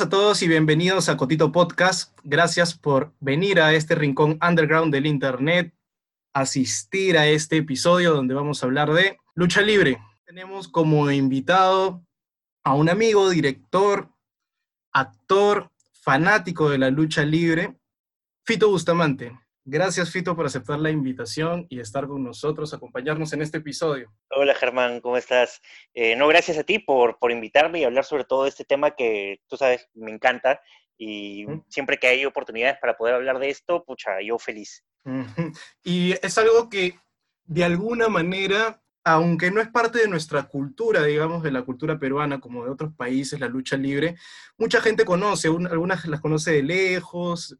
A todos y bienvenidos a Cotito Podcast. Gracias por venir a este rincón underground del Internet, asistir a este episodio donde vamos a hablar de lucha libre. Tenemos como invitado a un amigo, director, actor, fanático de la lucha libre, Fito Bustamante. Gracias, Fito, por aceptar la invitación y estar con nosotros, acompañarnos en este episodio. Hola, Germán, ¿cómo estás? Eh, no, gracias a ti por, por invitarme y hablar sobre todo este tema que tú sabes, me encanta. Y siempre que hay oportunidades para poder hablar de esto, pucha, yo feliz. Y es algo que de alguna manera, aunque no es parte de nuestra cultura, digamos, de la cultura peruana, como de otros países, la lucha libre, mucha gente conoce, algunas las conoce de lejos,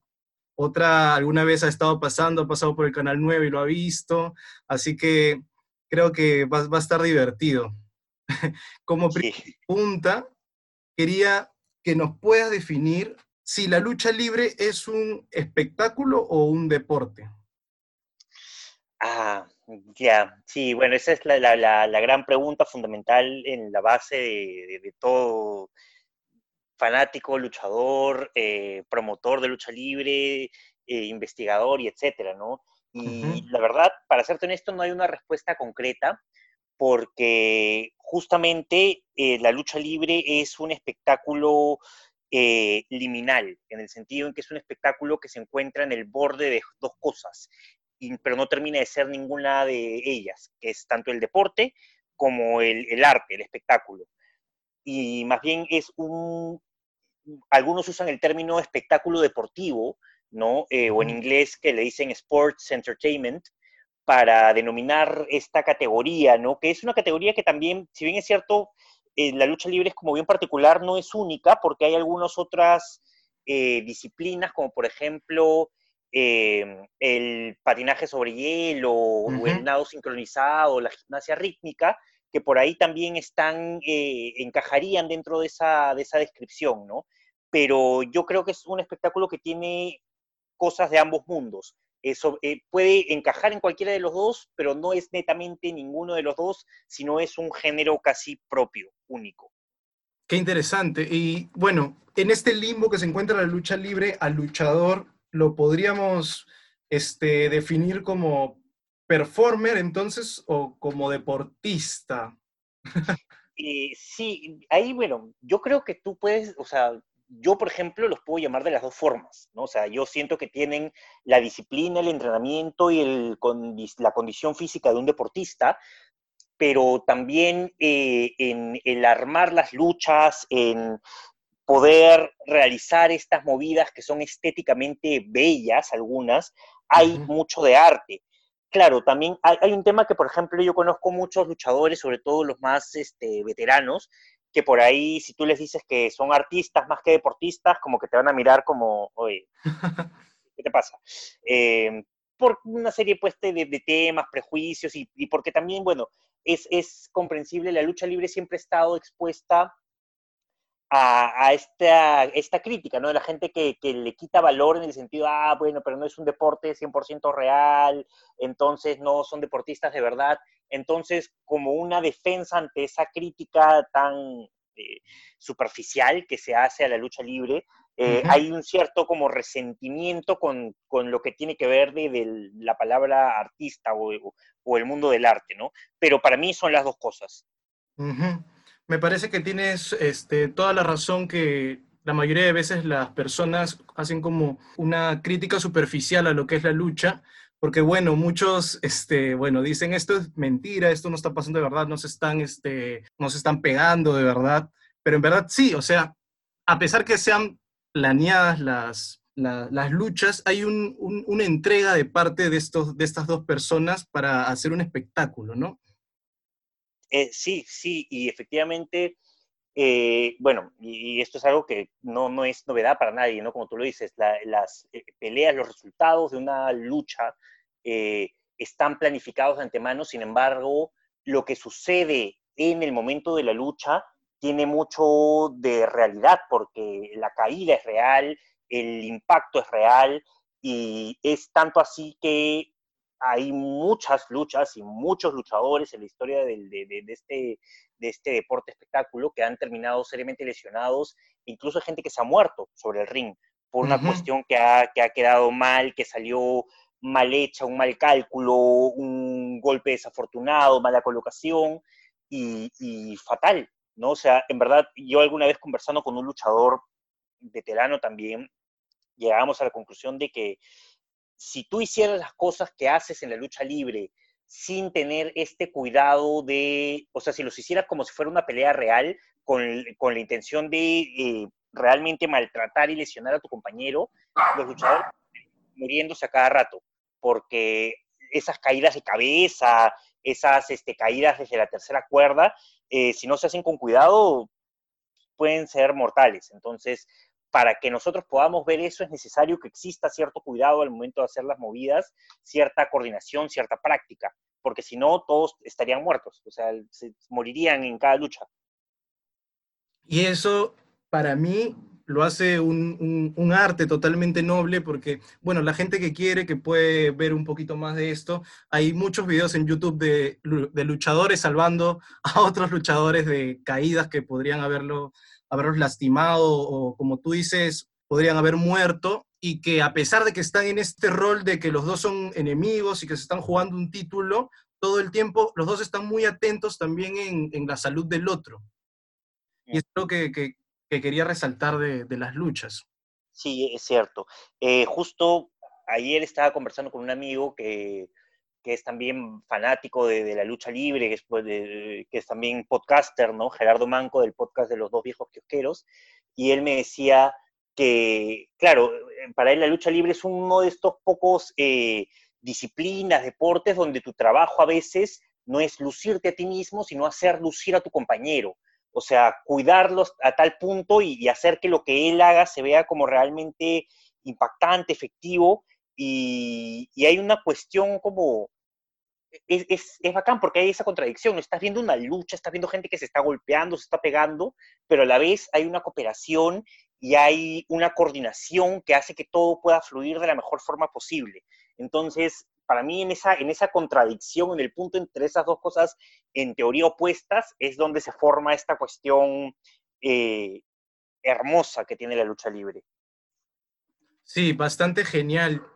otra alguna vez ha estado pasando, ha pasado por el Canal 9 y lo ha visto, así que creo que va, a estar divertido. Como pregunta, quería que nos puedas definir si la lucha libre es un espectáculo o un deporte. Ah, ya, sí, bueno, esa es la, gran pregunta fundamental en la base de todo fanático, luchador, eh, promotor de lucha libre, eh, investigador y etcétera, ¿no? Y la verdad, para serte honesto, no hay una respuesta concreta porque justamente eh, la lucha libre es un espectáculo liminal, en el sentido en que es un espectáculo que se encuentra en el borde de dos cosas, pero no termina de ser ninguna de ellas, que es tanto el deporte como el arte, el espectáculo y más bien es un, algunos usan el término espectáculo deportivo, ¿no? Eh, o en inglés que le dicen sports entertainment, para denominar esta categoría, ¿no? Que es una categoría que también, si bien es cierto, eh, la lucha libre es como bien particular, no es única, porque hay algunas otras eh, disciplinas, como por ejemplo el patinaje sobre hielo, o el nado sincronizado, la gimnasia rítmica, que por ahí también están, encajarían dentro de esa, de esa descripción, ¿no? Pero yo creo que es un espectáculo que tiene cosas de ambos mundos. Eso eh, puede encajar en cualquiera de los dos, pero no es netamente ninguno de los dos, sino es un género casi propio, único. Qué interesante. Y bueno, en este limbo que se encuentra la lucha libre, al luchador lo podríamos este, definir como performer entonces o como deportista. Eh, sí, ahí, bueno, yo creo que tú puedes, o sea, yo, por ejemplo, los puedo llamar de las dos formas, ¿no? O sea, yo siento que tienen la disciplina, el entrenamiento y el, la condición física de un deportista, pero también eh, en el armar las luchas, en poder realizar estas movidas que son estéticamente bellas, algunas, hay mucho de arte. Claro, también hay, un tema que, por ejemplo, yo conozco muchos luchadores, sobre todo los más este, veteranos, que por ahí si tú les dices que son artistas más que deportistas, como que te van a mirar como, oye, ¿qué te pasa? Eh, por una serie pues, de, temas, prejuicios y, porque también, bueno, es, es, comprensible, la lucha libre siempre ha estado expuesta a, esta, esta, crítica, ¿no? De la gente que, que, le quita valor en el sentido, ah, bueno, pero no es un deporte 100% real, entonces no son deportistas de verdad. Entonces, como una defensa ante esa crítica tan eh, superficial que se hace a la lucha libre, eh, hay un cierto como resentimiento con, lo que tiene que ver de, la palabra artista o, el mundo del arte, ¿no? Pero para mí son las dos cosas. Me parece que tienes este, toda la razón que la mayoría de veces las personas hacen como una crítica superficial a lo que es la lucha, porque bueno, muchos, este, bueno, dicen esto es mentira, esto no está pasando de verdad, no se están, este, no están pegando de verdad, pero en verdad sí, o sea, a pesar que sean planeadas las, las luchas, hay una entrega de parte de, estos, de estas dos personas para hacer un espectáculo, ¿no? Eh, sí, sí, y efectivamente, eh, bueno, y, esto es algo que no, no es novedad para nadie, ¿no? Como tú lo dices, las eh, peleas, los resultados de una lucha están planificados de antemano, sin embargo, lo que sucede en el momento de la lucha tiene mucho de realidad, porque la caída es real, el impacto es real, y es tanto así que hay muchas luchas y muchos luchadores en la historia de, este, de este deporte espectáculo que han terminado seriamente lesionados, incluso hay gente que se ha muerto sobre el ring por una cuestión que ha, que ha quedado mal, que salió mal hecha, un mal cálculo, un golpe desafortunado, mala colocación y, y, fatal, ¿no? O sea, en verdad, yo alguna vez conversando con un luchador veterano también, llegamos a la conclusión de que si tú hicieras las cosas que haces en la lucha libre sin tener este cuidado de, o sea, si los hicieras como si fuera una pelea real, con, con la intención de eh, realmente maltratar y lesionar a tu compañero, los luchadores muriéndose a cada rato, porque esas caídas de cabeza, esas este, caídas desde la tercera cuerda, eh, si no se hacen con cuidado, pueden ser mortales. Entonces, para que nosotros podamos ver eso es necesario que exista cierto cuidado al momento de hacer las movidas, cierta coordinación, cierta práctica, porque si no, todos estarían muertos, o sea, se morirían en cada lucha. Y eso, para mí, lo hace un, arte totalmente noble porque, bueno, la gente que quiere, que puede ver un poquito más de esto, hay muchos videos en YouTube de, de luchadores salvando a otros luchadores de caídas que podrían haberlo haberlos lastimado o, como tú dices, podrían haber muerto y que a pesar de que están en este rol de que los dos son enemigos y que se están jugando un título, todo el tiempo los dos están muy atentos también en, la salud del otro. Y es lo que, que, quería resaltar de, de, las luchas. Sí, es cierto. Eh, justo ayer estaba conversando con un amigo que que es también fanático de, la lucha libre, que es, pues, que es, también podcaster, ¿no? Gerardo Manco del podcast de los dos viejos kiosqueros, y él me decía que, claro, eh, para él la lucha libre es uno de estos pocos eh, disciplinas, deportes, donde tu trabajo a veces no es lucirte a ti mismo, sino hacer lucir a tu compañero. O sea, cuidarlos a tal punto y hacer que lo que él haga se vea como realmente impactante, efectivo, y, hay una cuestión como, es, bacán porque hay esa contradicción. Estás viendo una lucha, estás viendo gente que se está golpeando, se está pegando, pero a la vez hay una cooperación y hay una coordinación que hace que todo pueda fluir de la mejor forma posible. Entonces, para mí en esa, en esa contradicción, en el punto entre esas dos cosas en teoría opuestas, es donde se forma esta cuestión eh, hermosa que tiene la lucha libre. Sí, bastante genial.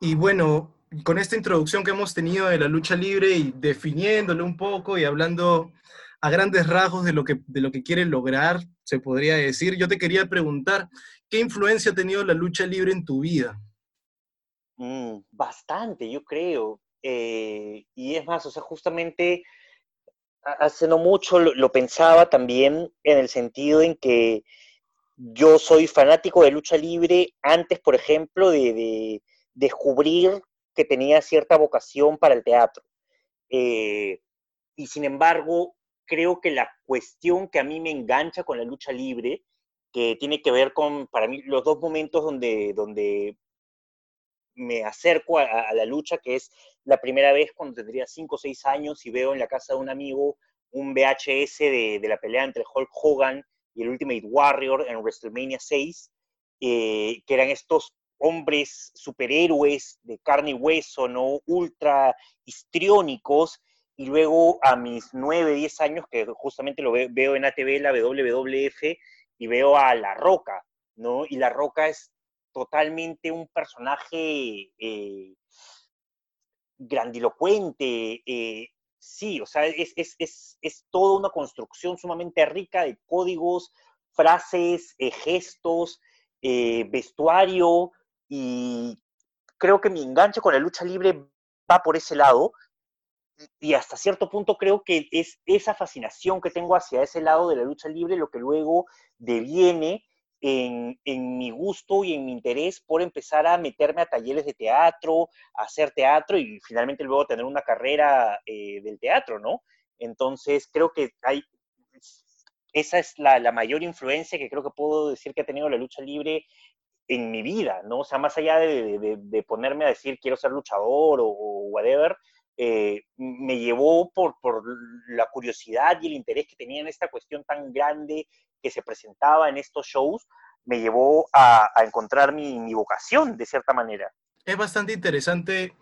Y bueno, con esta introducción que hemos tenido de la lucha libre y definiéndolo un poco y hablando a grandes rasgos de lo que, de lo que quiere lograr, se podría decir, yo te quería preguntar, ¿qué influencia ha tenido la lucha libre en tu vida? Mm, bastante, yo creo. Eh, y es más, o sea, justamente hace no mucho lo, pensaba también en el sentido en que yo soy fanático de lucha libre antes, por ejemplo, de, de descubrir que tenía cierta vocación para el teatro. Eh, y sin embargo, creo que la cuestión que a mí me engancha con la lucha libre, que tiene que ver con, para mí, los dos momentos donde, donde me acerco a, la lucha, que es la primera vez cuando tendría 5 o 6 años y veo en la casa de un amigo un VHS de, la pelea entre Hulk Hogan y el Ultimate Warrior en WrestleMania 6, eh, que eran estos hombres superhéroes de carne y hueso, ¿no? Ultra histriónicos, y luego a mis 9, 10 años, que justamente lo veo, en ATV, la WWF, y veo a La Roca, ¿no? Y La Roca es totalmente un personaje eh, grandilocuente, eh, sí, o sea, es, es, es, es, toda una construcción sumamente rica de códigos, frases, eh, gestos, vestuario, y creo que mi enganche con la lucha libre va por ese lado y hasta cierto punto creo que es esa fascinación que tengo hacia ese lado de la lucha libre lo que luego deviene en, mi gusto y en mi interés por empezar a meterme a talleres de teatro, a hacer teatro y finalmente luego tener una carrera eh, del teatro, ¿no? Entonces creo que hay, esa es la, la, mayor influencia que creo que puedo decir que ha tenido la lucha libre en mi vida, ¿no? O sea, más allá de, ponerme a decir quiero ser luchador o, whatever, eh, me llevó por, la curiosidad y el interés que tenía en esta cuestión tan grande que se presentaba en estos shows, me llevó a, encontrar mi, mi, vocación, de cierta manera. Es bastante interesante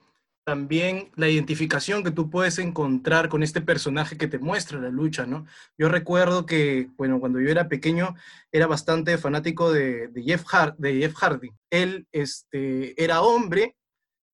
también la identificación que tú puedes encontrar con este personaje que te muestra la lucha, ¿no? Yo recuerdo que, bueno, cuando yo era pequeño, era bastante fanático de, Jeff, de Jeff Hardy. Él este, era hombre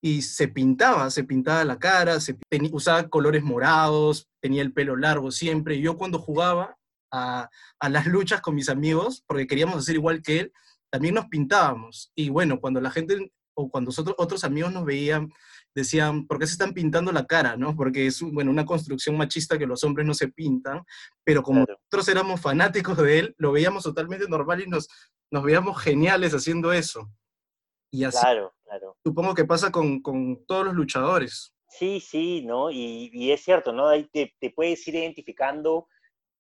y se pintaba, se pintaba la cara, se, usaba colores morados, tenía el pelo largo siempre. Y yo cuando jugaba a, a las luchas con mis amigos, porque queríamos hacer igual que él, también nos pintábamos. Y bueno, cuando la gente o cuando nosotros, otros amigos nos veían decían, ¿por qué se están pintando la cara? ¿no? Porque es bueno, una construcción machista que los hombres no se pintan, pero como nosotros éramos fanáticos de él, lo veíamos totalmente normal y nos, nos veíamos geniales haciendo eso. Y así, claro, claro. supongo que pasa con, con todos los luchadores. Sí, sí, ¿no? Y, y es cierto, ¿no? Ahí te, te, puedes ir identificando.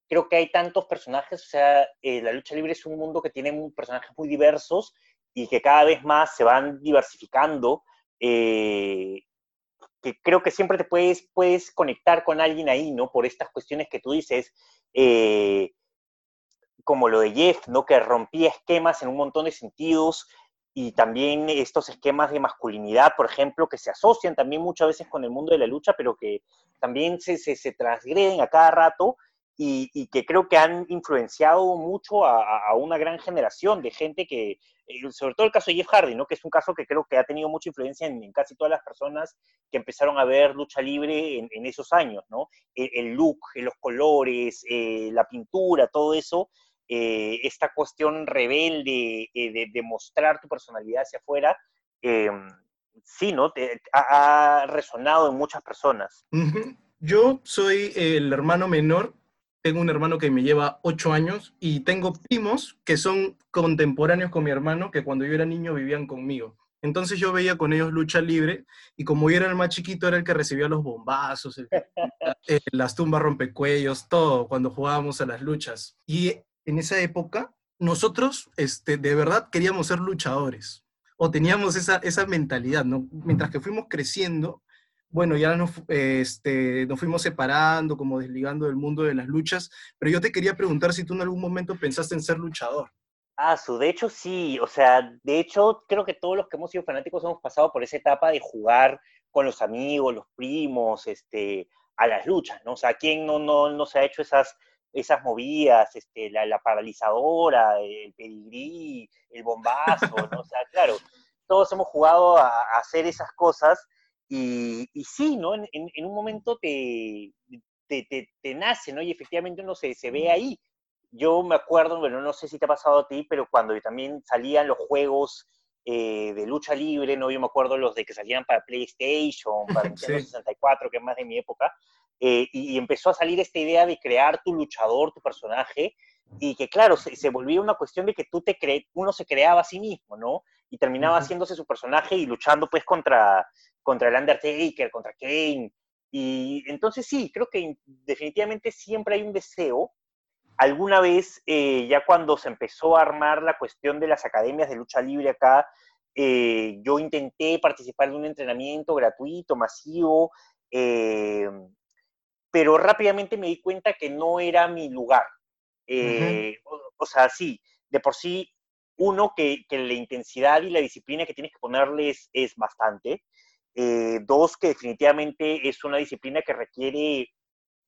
Creo que hay tantos personajes, o sea, eh, la lucha libre es un mundo que tiene personajes muy diversos y que cada vez más se van diversificando eh, que creo que siempre te puedes, puedes conectar con alguien ahí, ¿no? Por estas cuestiones que tú dices, eh, como lo de Jeff, ¿no? Que rompía esquemas en un montón de sentidos y también estos esquemas de masculinidad, por ejemplo, que se asocian también muchas veces con el mundo de la lucha, pero que también se, se, se transgreden a cada rato y, que creo que han influenciado mucho a, una gran generación de gente que, eh, sobre todo el caso de Jeff Hardy, ¿no? que es un caso que creo que ha tenido mucha influencia en, casi todas las personas que empezaron a ver lucha libre en, esos años, ¿no? El, look, los colores, eh, la pintura, todo eso, eh, esta cuestión rebelde de, mostrar tu personalidad hacia afuera, sí, ¿no? Te, ha, ha resonado en muchas personas. Yo soy el hermano menor tengo un hermano que me lleva ocho años y tengo primos que son contemporáneos con mi hermano que cuando yo era niño vivían conmigo. Entonces yo veía con ellos lucha libre y como yo era el más chiquito era el que recibía los bombazos, eh, las tumbas rompecuellos, todo cuando jugábamos a las luchas. Y en esa época nosotros este, de verdad queríamos ser luchadores o teníamos esa, esa mentalidad, ¿no? Mientras que fuimos creciendo, bueno, ya nos, este, nos fuimos separando, como desligando del mundo de las luchas, pero yo te quería preguntar si tú en algún momento pensaste en ser luchador. Ah, su, de hecho sí, o sea, de hecho creo que todos los que hemos sido fanáticos hemos pasado por esa etapa de jugar con los amigos, los primos, este, a las luchas, ¿no? O sea, ¿quién no, no, no se ha hecho esas, esas movidas, este, la, paralizadora, el pedigrí, el bombazo, ¿no? O sea, claro, todos hemos jugado a, a hacer esas cosas y, sí, ¿no? En, en, un momento te, te, te, nace, ¿no? Y efectivamente uno se, se ve ahí. Yo me acuerdo, bueno, no sé si te ha pasado a ti, pero cuando también salían los juegos eh, de lucha libre, ¿no? Yo me acuerdo los de que salían para PlayStation, para Nintendo 64, que es más de mi época, eh, y, empezó a salir esta idea de crear tu luchador, tu personaje, y que claro, se, se volvía una cuestión de que tú te cre uno se creaba a sí mismo, ¿no? Y terminaba haciéndose su personaje y luchando pues contra, contra el Undertaker, contra Kane. Y entonces sí, creo que definitivamente siempre hay un deseo. Alguna vez, eh, ya cuando se empezó a armar la cuestión de las academias de lucha libre acá, eh, yo intenté participar de un entrenamiento gratuito, masivo, eh, pero rápidamente me di cuenta que no era mi lugar. o, sea, sí, de por sí, uno, que, que, la intensidad y la disciplina que tienes que ponerles es bastante. Eh, dos, que definitivamente es una disciplina que requiere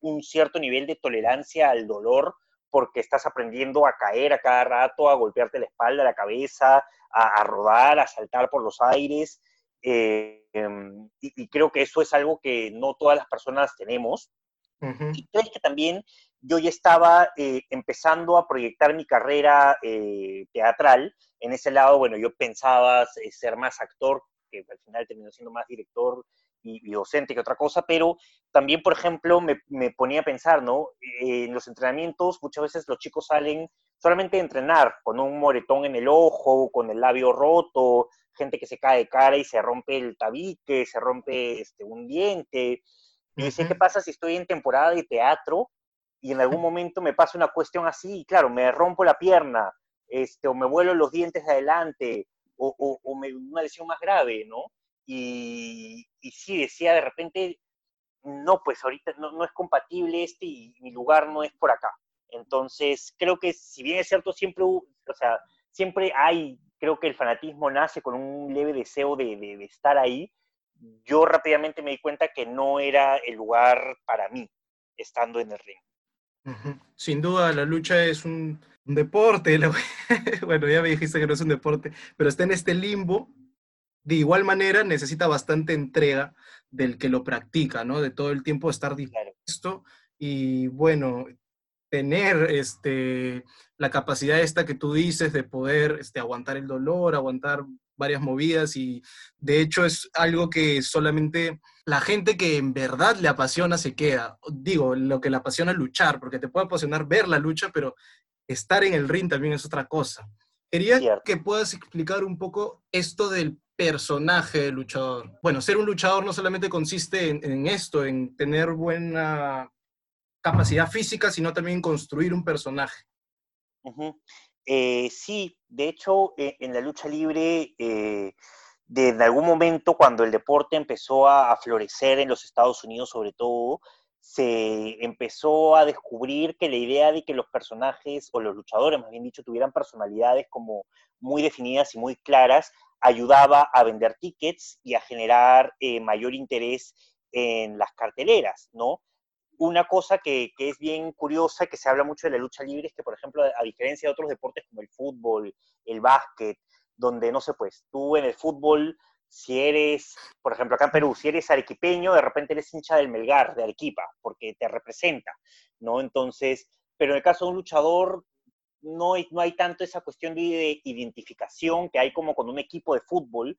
un cierto nivel de tolerancia al dolor porque estás aprendiendo a caer a cada rato, a golpearte la espalda, la cabeza, a, rodar, a saltar por los aires. Eh, em, y, creo que eso es algo que no todas las personas tenemos. Y creo que también yo ya estaba eh, empezando a proyectar mi carrera teatral. En ese lado, bueno, yo pensaba ser más actor que al final terminó siendo más director y, docente que otra cosa, pero también, por ejemplo, me, me ponía a pensar, ¿no? en los entrenamientos muchas veces los chicos salen solamente a entrenar con un moretón en el ojo, con el labio roto, gente que se cae de cara y se rompe el tabique, se rompe este, un diente. Y decía, ¿qué pasa si estoy en temporada de teatro y en algún momento me pasa una cuestión así? Y claro, me rompo la pierna, este, o me vuelo los dientes de adelante, o, una lesión más grave, ¿no? Y, y sí, decía de repente, no, pues ahorita no, es compatible este y mi lugar no es por acá. Entonces, creo que si bien es cierto, siempre, o sea, siempre hay, creo que el fanatismo nace con un leve deseo de, de, estar ahí, yo rápidamente me di cuenta que no era el lugar para mí estando en el ring. Sin duda, la lucha es un, deporte. bueno, ya me dijiste que no es un deporte, pero está en este limbo. De igual manera, necesita bastante entrega del que lo practica, ¿no? De todo el tiempo estar dispuesto y, bueno, tener este, la capacidad esta que tú dices de poder este, aguantar el dolor, aguantar varias movidas y de hecho es algo que solamente la gente que en verdad le apasiona se queda. Digo, lo que le apasiona luchar, porque te puede apasionar ver la lucha, pero estar en el ring también es otra cosa. Quería que puedas explicar un poco esto del personaje del luchador. Bueno, ser un luchador no solamente consiste en, esto, en tener buena capacidad física, sino también construir un personaje. Eh, sí, de hecho, eh, en la lucha libre, eh, desde algún momento cuando el deporte empezó a, florecer en los Estados Unidos sobre todo, se empezó a descubrir que la idea de que los personajes, o los luchadores más bien dicho, tuvieran personalidades como muy definidas y muy claras, ayudaba a vender tickets y a generar mayor interés en las carteleras, ¿no? una cosa que, es bien curiosa, que se habla mucho de la lucha libre, es que, por ejemplo, a diferencia de otros deportes como el fútbol, el básquet, donde, no sé, pues, tú en el fútbol, si eres, por ejemplo, acá en Perú, si eres arequipeño, de repente eres hincha del Melgar, de Arequipa, porque te representa, ¿no? Entonces, pero en el caso de un luchador, no hay, no hay tanto esa cuestión de identificación que hay como con un equipo de fútbol,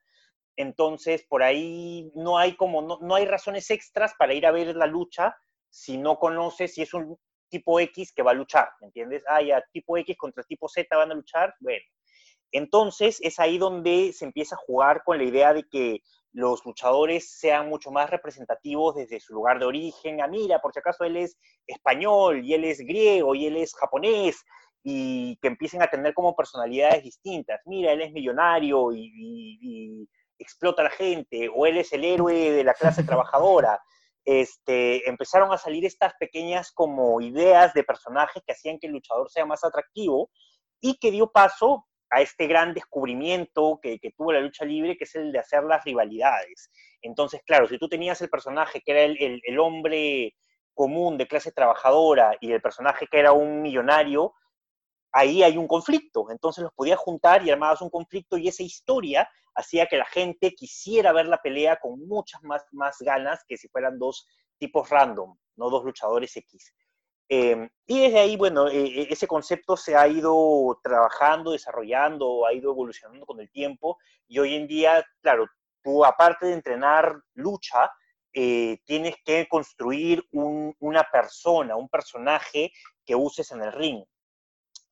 entonces por ahí no hay como, no, no hay razones extras para ir a ver la lucha, si no conoces si es un tipo X que va a luchar, ¿me entiendes? Ah, ya, tipo X contra tipo Z van a luchar, bueno. Entonces es ahí donde se empieza a jugar con la idea de que los luchadores sean mucho más representativos desde su lugar de origen. Ah, mira, por si acaso él es español y él es griego y él es japonés y que empiecen a tener como personalidades distintas. Mira, él es millonario y, y explota a la gente o él es el héroe de la clase trabajadora este, empezaron a salir estas pequeñas como ideas de personajes que hacían que el luchador sea más atractivo y que dio paso a este gran descubrimiento que, tuvo la lucha libre, que es el de hacer las rivalidades. Entonces, claro, si tú tenías el personaje que era el, hombre común de clase trabajadora y el personaje que era un millonario, ahí hay un conflicto. Entonces los podías juntar y armabas un conflicto y esa historia hacía que la gente quisiera ver la pelea con muchas más, más ganas que si fueran dos tipos random, no dos luchadores X. Em, y desde ahí, bueno, e, e, ese concepto se ha ido trabajando, desarrollando, ha ido evolucionando con el tiempo y hoy en día, claro, tú aparte de entrenar lucha, eh, tienes que construir una persona, un personaje que uses en el ring.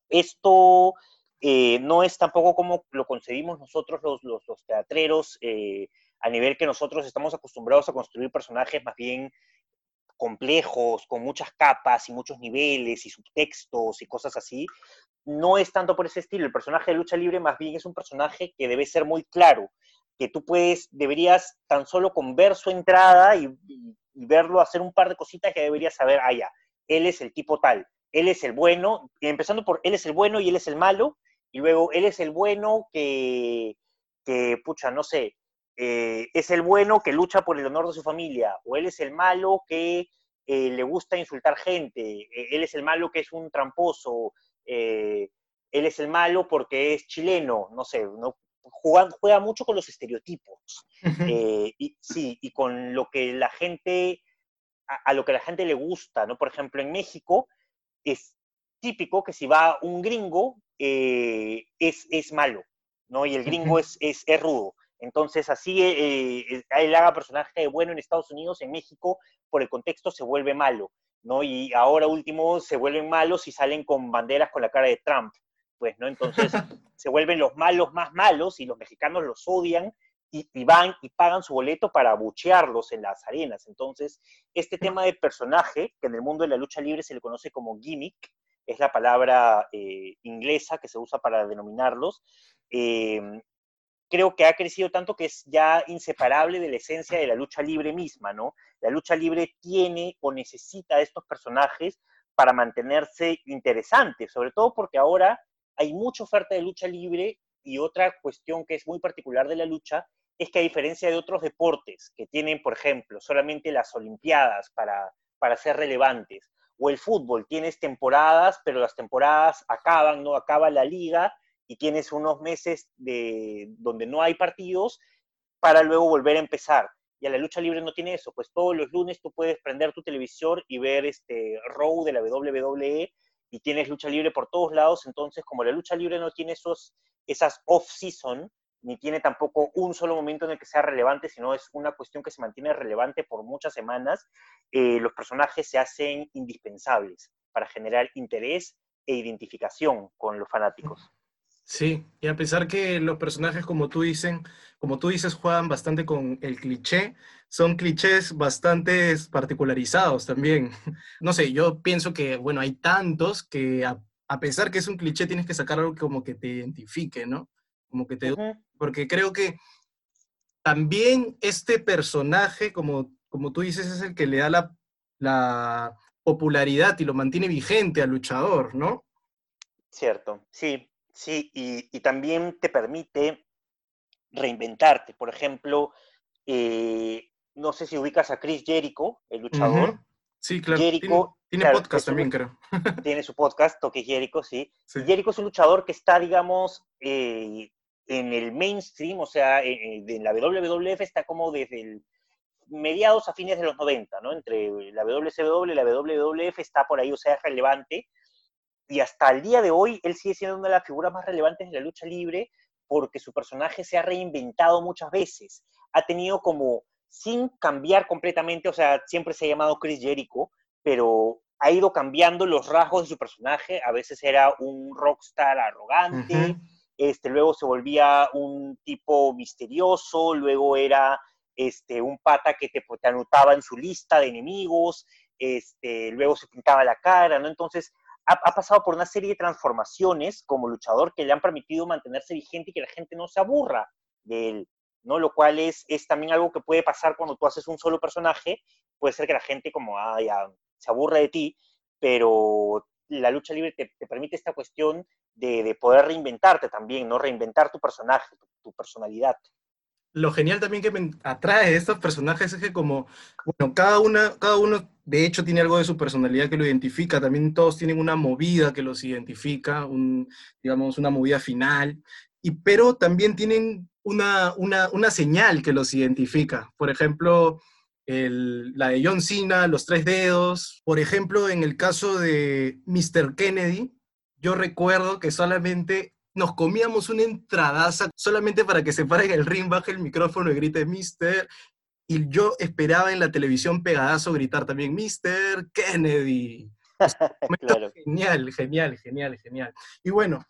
Esto eh, no es tampoco como lo concebimos nosotros los, los, teatreros, eh, a nivel que nosotros estamos acostumbrados a construir personajes más bien complejos, con muchas capas y muchos niveles y subtextos y cosas así. No es tanto por ese estilo. El personaje de lucha libre más bien es un personaje que debe ser muy claro, que tú puedes, deberías tan solo con ver su entrada y, verlo hacer un par de cositas que deberías saber, ah, ya, él es el tipo tal él es el bueno, empezando por él es el bueno y él es el malo, y luego él es el bueno que, que pucha, no sé, eh, es el bueno que lucha por el honor de su familia, o él es el malo que eh, le gusta insultar gente, eh, él es el malo que es un tramposo, él es el malo porque es chileno, no sé, no, juega, juega mucho con los estereotipos, y, sí, y con lo que la gente, a, a, lo que la gente le gusta, ¿no? Por ejemplo, en México, es típico que si va un gringo, eh, es, es malo, ¿no? Y el gringo es, es, es rudo. Entonces, así eh, eh, él haga personaje bueno en Estados Unidos, en México, por el contexto se vuelve malo, ¿no? Y ahora último se vuelven malos y salen con banderas con la cara de Trump, pues, ¿no? Entonces se vuelven los malos más malos y los mexicanos los odian y, van y pagan su boleto para abuchearlos en las arenas. Entonces, este tema de personaje, que en el mundo de la lucha libre se le conoce como gimmick, es la palabra eh, inglesa que se usa para denominarlos, em, creo que ha crecido tanto que es ya inseparable de la esencia de la lucha libre misma, ¿no? La lucha libre tiene o necesita estos personajes para mantenerse interesante, sobre todo porque ahora hay mucha oferta de lucha libre y otra cuestión que es muy particular de la lucha es que a diferencia de otros deportes que tienen, por ejemplo, solamente las Olimpiadas para, para ser relevantes, o el fútbol, tienes temporadas, pero las temporadas acaban, no acaba la liga y tienes unos meses de, donde no hay partidos para luego volver a empezar. Y a la lucha libre no tiene eso, pues todos los lunes tú puedes prender tu televisor y ver este Raw de la WWE y tienes lucha libre por todos lados, entonces como la lucha libre no tiene esos, esas off-season, ni tiene tampoco un solo momento en el que sea relevante, sino es una cuestión que se mantiene relevante por muchas semanas, eh, los personajes se hacen indispensables para generar interés e identificación con los fanáticos. Sí, y a pesar que los personajes, como tú, dicen, como tú dices, juegan bastante con el cliché, son clichés bastante particularizados también. No sé, yo pienso que, bueno, hay tantos que a, pesar que es un cliché, tienes que sacar algo como que te identifique, ¿no? Como que te... Porque creo que también este personaje, como, como tú dices, es el que le da la, la popularidad y lo mantiene vigente al luchador, ¿no? Cierto, sí, Sí, y, también te permite reinventarte. Por ejemplo, eh, no sé si ubicas a Chris Jericho, el luchador. Sí, claro. Jericho, tiene, podcast también, creo. Tiene su podcast, Toque Jericho, sí. Jericho es un luchador que está, digamos, eh, en el mainstream, o sea, en, en, la WWF está como desde el mediados a fines de los 90, ¿no? Entre la WCW y la WWF está por ahí, o sea, es relevante y hasta el día de hoy él sigue siendo una de las figuras más relevantes de la lucha libre porque su personaje se ha reinventado muchas veces. Ha tenido como, sin cambiar completamente, o sea, siempre se ha llamado Chris Jericho, pero ha ido cambiando los rasgos de su personaje. A veces era un rockstar arrogante, este, luego se volvía un tipo misterioso, luego era este, un pata que te, te anotaba en su lista de enemigos, este, luego se pintaba la cara, ¿no? Entonces, ha, pasado por una serie de transformaciones como luchador que le han permitido mantenerse vigente y que la gente no se aburra de él, ¿no? Lo cual es, es también algo que puede pasar cuando tú haces un solo personaje, puede ser que la gente como, ah, se aburra de ti, pero la lucha libre te, permite esta cuestión de, poder reinventarte también, ¿no? Reinventar tu personaje, tu personalidad lo genial también que me atrae de estos personajes es que como, bueno, cada, una, cada uno de hecho tiene algo de su personalidad que lo identifica, también todos tienen una movida que los identifica, un, digamos, una movida final, y, pero también tienen una, una, una señal que los identifica. Por ejemplo, el, la de John Cena, los tres dedos. Por ejemplo, en el caso de Mr. Kennedy, yo recuerdo que solamente nos comíamos una entradaza solamente para que se pare en el ring, baje el micrófono y grite Mister. Y yo esperaba en la televisión pegadazo gritar también Mister Kennedy. Genial, genial, genial, genial. Y bueno,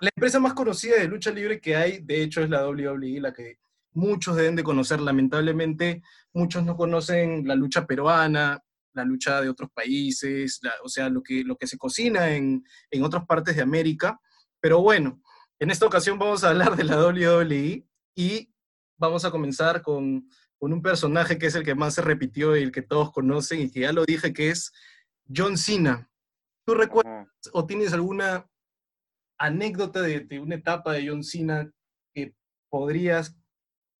la empresa más conocida de lucha libre que hay, de hecho, es la WWE, la que muchos deben de conocer. Lamentablemente, muchos no conocen la lucha peruana, la lucha de otros países, o sea, lo que, lo que se cocina en, en otras partes de América. Pero bueno, en esta ocasión vamos a hablar de la WWE y vamos a comenzar con, un personaje que es el que más se repitió y el que todos conocen y que ya lo dije, que es John Cena. ¿Tú recuerdas o tienes alguna anécdota de, una etapa de John Cena que podrías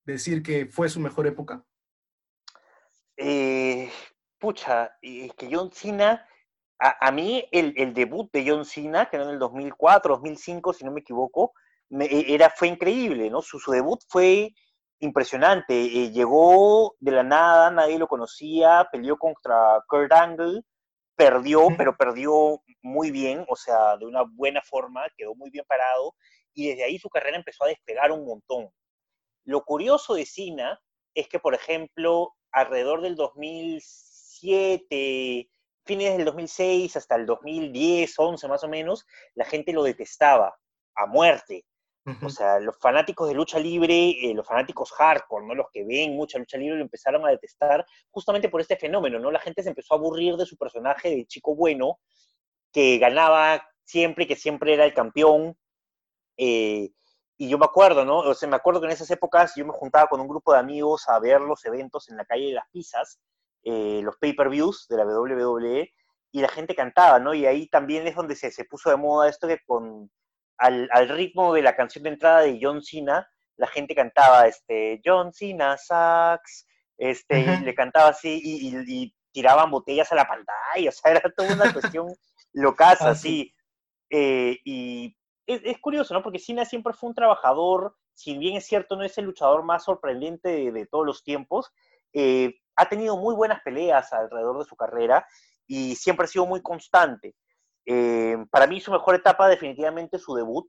decir que fue su mejor época? Eh, pucha, es que John Cena a, mí el, debut de John Cena, que era en el 2004, 2005, si no me equivoco, e, era, fue increíble, ¿no? Su, debut fue impresionante. Eh, llegó de la nada, nadie lo conocía, peleó contra Kurt Angle, perdió, pero perdió muy bien, o sea, de una buena forma, quedó muy bien parado, y desde ahí su carrera empezó a despegar un montón. Lo curioso de Cena es que, por ejemplo, alrededor del 2007, fines del 2006 hasta el 2010, 11 más o menos, la gente lo detestaba a muerte. O sea, los fanáticos de lucha libre, eh, los fanáticos hardcore, ¿no? Los que ven mucha lucha libre lo empezaron a detestar justamente por este fenómeno, ¿no? La gente se empezó a aburrir de su personaje de chico bueno, que ganaba siempre, que siempre era el campeón. Eh, y yo me acuerdo, ¿no? O sea, me acuerdo que en esas épocas yo me juntaba con un grupo de amigos a ver los eventos en la calle de las Pizzas, eh, los pay-per-views de la WWE y la gente cantaba, ¿no? Y ahí también es donde se, se puso de moda esto que con al, al, ritmo de la canción de entrada de John Cena, la gente cantaba este, John Cena Sax, este, le cantaba así y, tiraban botellas a la pantalla, o sea, era toda una cuestión locaza, así. Eh, y es, curioso, ¿no? Porque Cena siempre fue un trabajador, si bien es cierto, no es el luchador más sorprendente de, todos los tiempos, eh, ha tenido muy buenas peleas alrededor de su carrera y siempre ha sido muy constante. Eh, para mí su mejor etapa definitivamente su debut,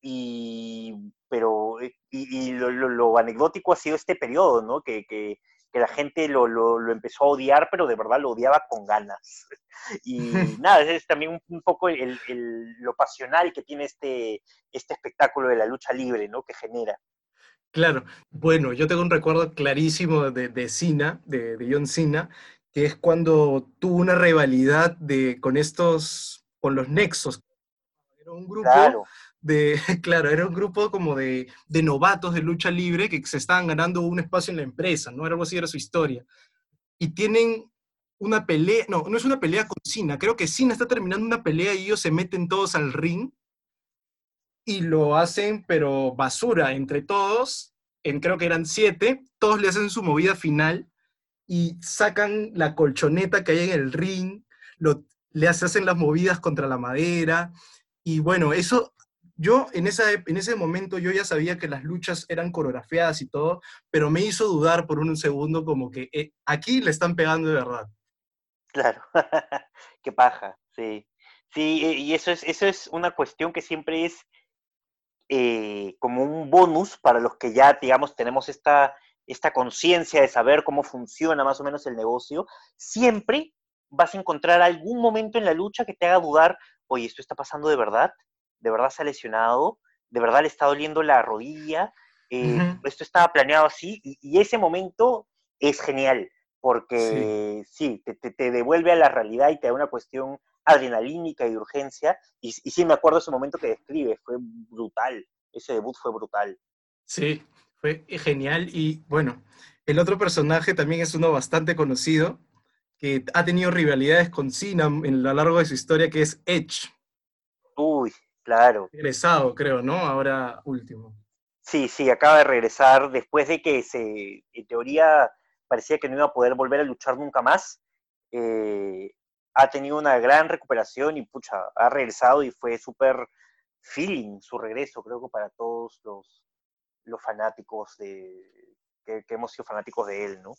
y, pero, eh, y, lo, anecdótico ha sido este periodo, ¿no? Que, que, que la gente lo, lo, empezó a odiar, pero de verdad lo odiaba con ganas. Y nada, es también un, poco el, el, lo pasional que tiene este, este espectáculo de la lucha libre, ¿no? Que genera. Claro, bueno, yo tengo un recuerdo clarísimo de, de Cena, de, de John Cena, que es cuando tuvo una rivalidad de, con estos, con los Nexos. Era un grupo de, claro, era un grupo como de, de, novatos de lucha libre que se estaban ganando un espacio en la empresa, ¿no? Era algo así, era su historia. Y tienen una pelea, no, no es una pelea con Cena, creo que Cena está terminando una pelea y ellos se meten todos al ring y lo hacen, pero basura entre todos, en creo que eran siete, todos le hacen su movida final y sacan la colchoneta que hay en el ring, lo, le hacen las movidas contra la madera, y bueno, eso, yo en, esa, en ese momento yo ya sabía que las luchas eran coreografiadas y todo, pero me hizo dudar por un segundo como que eh, aquí le están pegando de verdad. Claro, qué paja, sí. Sí, y eso es, eso es una cuestión que siempre es eh, como un bonus para los que ya, digamos, tenemos esta esta conciencia de saber cómo funciona más o menos el negocio, siempre vas a encontrar algún momento en la lucha que te haga dudar, oye, ¿esto está pasando de verdad? ¿De verdad se ha lesionado? ¿De verdad le está doliendo la rodilla? Eh, ¿Esto estaba planeado así? Y, ese momento es genial, porque sí, te, devuelve a la realidad y te da una cuestión adrenalínica y urgencia. Y, y sí, me acuerdo ese momento que describe, fue brutal. Ese debut fue brutal. Sí, fue genial y bueno, el otro personaje también es uno bastante conocido, que ha tenido rivalidades con Cena en lo largo de su historia, que es Edge. Uy, claro. Regresado, creo, ¿no? Ahora último. Sí, sí, acaba de regresar después de que se, en teoría parecía que no iba a poder volver a luchar nunca más. Eh, ha tenido una gran recuperación y pucha, ha regresado y fue súper feeling su regreso, creo que para todos los, los fanáticos de, que, hemos sido fanáticos de él, ¿no?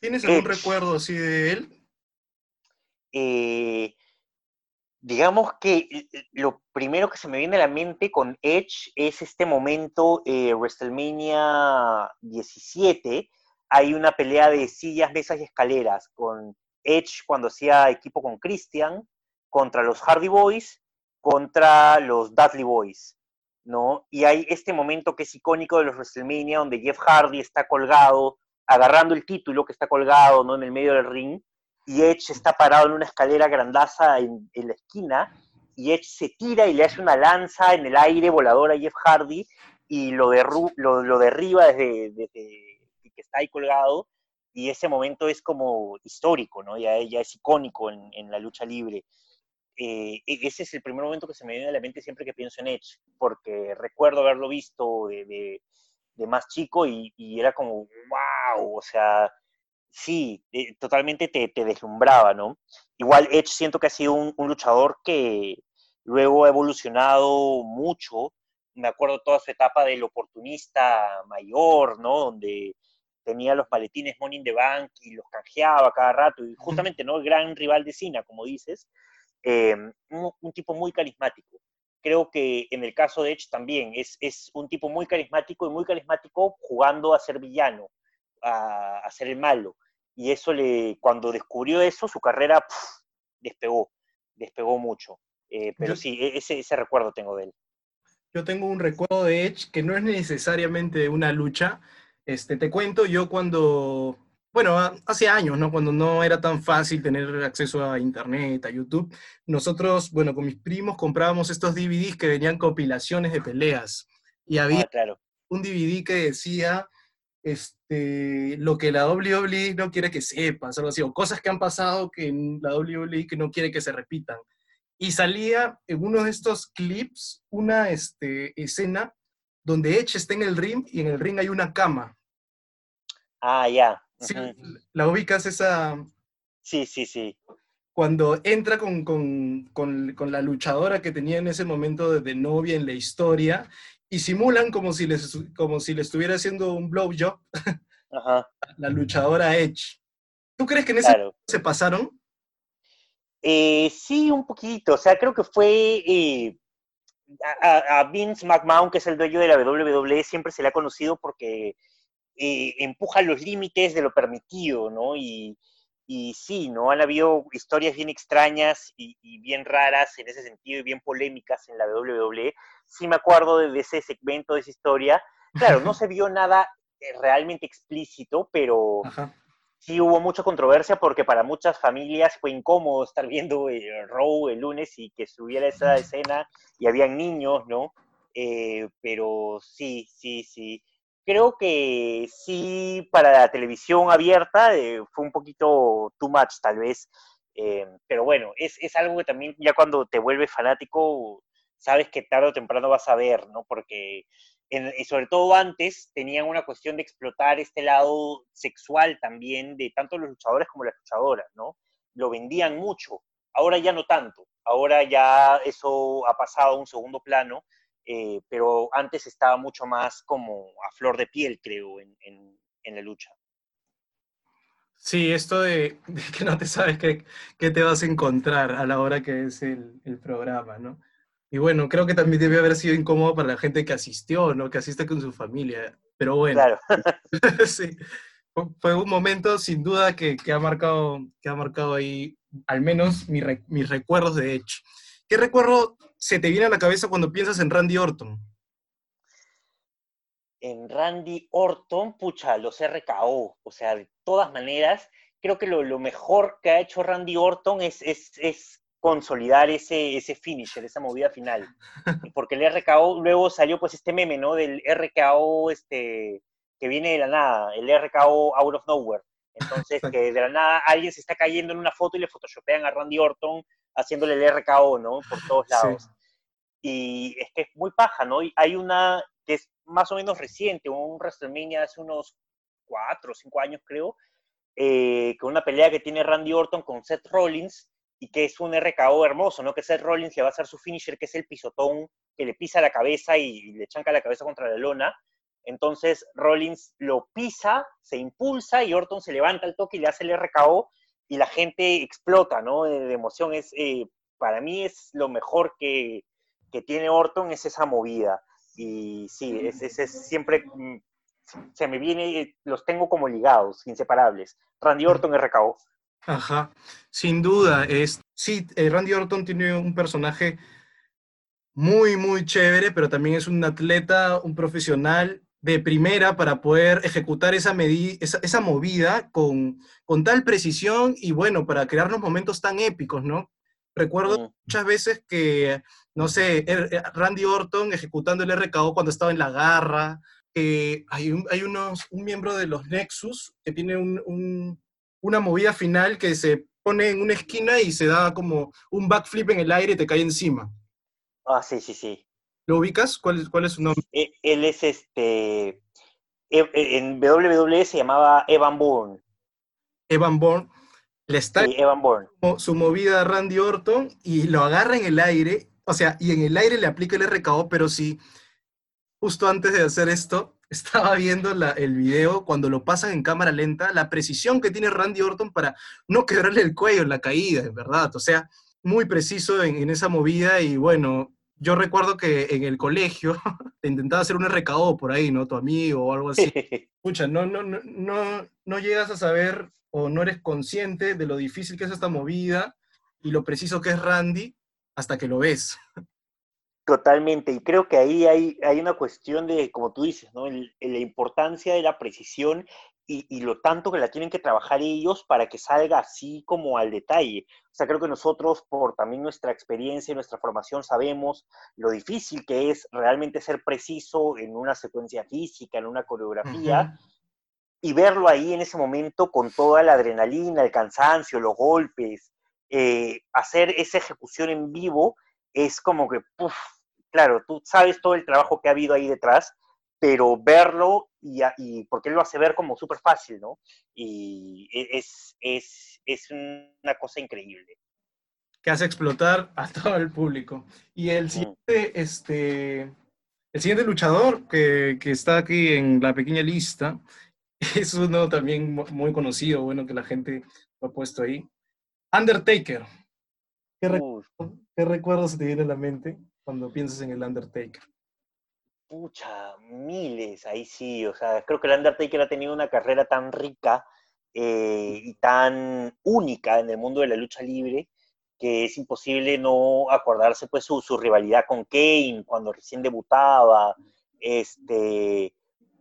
¿Tienes algún recuerdo así de él? Eh, digamos que eh, eh, lo primero que se me viene a la mente con Edge es este momento, WrestleMania 17, hay una pelea de sillas, mesas y escaleras con Edge cuando hacía equipo con Christian, contra los Hardy Boys, contra los Dudley Boys. ¿no? Y hay este momento que es icónico de los WrestleMania, donde Jeff Hardy está colgado, agarrando el título que está colgado, ¿no? En el medio del ring, y Edge está parado en una escalera grandaza en, la esquina, y Edge se tira y le hace una lanza en el aire voladora a Jeff Hardy, y lo, lo, derriba desde, que está ahí colgado, y ese momento es como histórico, ¿no? Ya, es icónico en, la lucha libre. Eh, e, ese es el primer momento que se me viene a la mente siempre que pienso en Edge, porque recuerdo haberlo visto de, más chico y, era como, wow, o sea, sí, eh, totalmente te, deslumbraba, ¿no? Igual Edge siento que ha sido un, luchador que luego ha evolucionado mucho, me acuerdo toda su etapa del oportunista mayor, ¿no? Donde tenía los paletines Money in the Bank y los canjeaba cada rato, y justamente, ¿no? El gran rival de Cena, como dices, Em, un, tipo muy carismático. Creo que en el caso de Edge también es, es un tipo muy carismático y muy carismático jugando a ser villano, a, ser el malo. Y eso le, cuando descubrió eso, su carrera despegó, despegó mucho. Eh, pero sí, e, ese, ese recuerdo tengo de él. Yo tengo un recuerdo de Edge que no es necesariamente una lucha. Este, te cuento, yo cuando bueno, hace años, ¿no? Cuando no era tan fácil tener acceso a internet, a YouTube, nosotros, bueno, con mis primos comprábamos estos DVDs que venían compilaciones de peleas. Y había ah, un DVD que decía este, lo que la WWE no quiere que sepas, algo así, o cosas que han pasado que la WWE que no quiere que se repitan. Y salía en uno de estos clips una este, escena donde Edge está en el ring y en el ring hay una cama. Ah, ya. Sí, ¿La ubicas esa? Sí, sí, sí. Cuando entra con, con, con, con la luchadora que tenía en ese momento de, de, novia en la historia y simulan como si les, como si le estuviera haciendo un blowjob Ajá. la luchadora Edge. ¿Tú crees que en ese Claro. se pasaron? Eh, sí, un poquito. O sea, creo que fue eh, a, Vince McMahon, que es el dueño de la WWE, siempre se le ha conocido porque eh, empuja los límites de lo permitido, ¿no? Y, y sí, ¿no? Han habido historias bien extrañas y, bien raras en ese sentido y bien polémicas en la WWE. Sí me acuerdo de, ese segmento, de esa historia. Claro, no se vio nada eh, realmente explícito, pero. Sí hubo mucha controversia porque para muchas familias fue incómodo estar viendo eh, Raw el lunes y que estuviera esa escena y habían niños, ¿no? Eh, pero sí, sí, sí. Creo que sí, para la televisión abierta eh, fue un poquito too much, tal vez. Eh, pero bueno, es, es algo que también ya cuando te vuelves fanático, sabes que tarde o temprano vas a ver, ¿no? Porque en- sobre todo antes tenían una cuestión de explotar este lado sexual también de tanto los luchadores como las luchadoras, ¿no? Lo vendían mucho, ahora ya no tanto, ahora ya eso ha pasado a un segundo plano, eh, pero antes estaba mucho más como a flor de piel, creo, en, en- la lucha. Sí, esto de, que no te sabes qué, qué te vas a encontrar a la hora que es el, el programa, ¿no? Y bueno, creo que también debe haber sido incómodo para la gente que asistió, ¿no? Que asiste con su familia. Pero bueno, Claro, sí. Fue- un momento sin duda que, que ha marcado, que ha marcado ahí, al menos mi re- mis recuerdos de Edge. ¿Qué recuerdo se te viene a la cabeza cuando piensas en Randy Orton? en Randy Orton, pucha, los RKO, o sea, de todas maneras, creo que lo, lo mejor que ha hecho Randy Orton es, es, es consolidar ese, ese finisher, esa movida final. Porque el RKO, luego salió pues este meme, ¿no? Del RKO este, que viene de la nada, el RKO out of nowhere. Entonces, que de la nada alguien se está cayendo en una foto y le photoshopean a Randy Orton haciéndole el RKO, ¿no? Por todos Sí. lados. Y es que es muy paja, ¿no? Y hay una que es más o menos reciente, un WrestleMania hace unos cuatro o cinco años, creo, eh, con una pelea que tiene Randy Orton con Seth Rollins y que es un RKO hermoso, ¿no? Que Seth Rollins le va a hacer su finisher, que es el pisotón que le pisa la cabeza y, le chanca la cabeza contra la lona. Entonces Rollins lo pisa, se impulsa y Orton se levanta al toque y le hace el RKO y la gente explota, ¿no? De, emoción. Es, eh, para mí es lo mejor que, que tiene Orton, es esa movida. Y sí, es, es, es siempre mm, se me viene, los tengo como ligados, inseparables. Randy Orton RKO. Ajá, sin duda. Es, sí, eh, Randy Orton tiene un personaje muy, muy chévere, pero también es un atleta, un profesional de primera para poder ejecutar esa, medi- esa, esa movida con, con tal precisión y bueno, para crear los momentos tan épicos, ¿no? Recuerdo Mm, muchas veces que, no sé, er- eh, Randy Orton ejecutando el RKO cuando estaba en la garra. eh, hay un, hay unos, un miembro de los Nexus que tiene un- un- una movida final que se pone en una esquina y se da como un backflip en el aire y te cae encima. Ah, sí, sí, sí. ¿Lo ubicas? ¿Cuál, es- cuál es su nombre? E- Él es este. e- e- En WWE se llamaba Evan Bourne. Evan Bourne. Le está Sí, Evan Bourne. su movida a Randy Orton y lo agarra en el aire, o sea, y en el aire le aplica el RKO, pero sí, justo antes de hacer esto, estaba viendo la- el video cuando lo pasan en cámara lenta, la precisión que tiene Randy Orton para no quebrarle el cuello en la caída, en verdad, o sea, muy preciso en, en esa movida y bueno, yo recuerdo que en el colegio te intentaba hacer un RKO por ahí, ¿no? Tu amigo o algo así. Escucha, no, no, no, no, no llegas a saber o no eres consciente de lo difícil que es esta movida y lo preciso que es Randy hasta que lo ves. Totalmente, y creo que ahí hay, hay una cuestión de, como tú dices, ¿no? El- la importancia de la precisión y, y lo tanto que la tienen que trabajar ellos para que salga así como al detalle. O sea, creo que nosotros, por también nuestra experiencia y nuestra formación, sabemos lo difícil que es realmente ser preciso en una secuencia física, en una coreografía, y verlo ahí en ese momento con toda la adrenalina, el cansancio, los golpes, eh, hacer esa ejecución en vivo es como que, puf, claro, tú sabes todo el trabajo que ha habido ahí detrás, pero verlo y, y porque él lo hace ver como súper fácil, ¿no? Y e, es, es, es una cosa increíble. Que hace explotar a todo el público. Y el siguiente, este, el siguiente luchador que, que está aquí en la pequeña lista es uno también muy conocido, bueno, que la gente lo ha puesto ahí. Undertaker. ¿Qué, ¿Qué recuerdos te viene a la mente cuando piensas en el Undertaker? Pucha, miles, ahí sí, o sea, creo que el Undertaker ha tenido una carrera tan rica eh, y tan única en el mundo de la lucha libre que es imposible no acordarse pues su, su rivalidad con Kane cuando recién debutaba, este,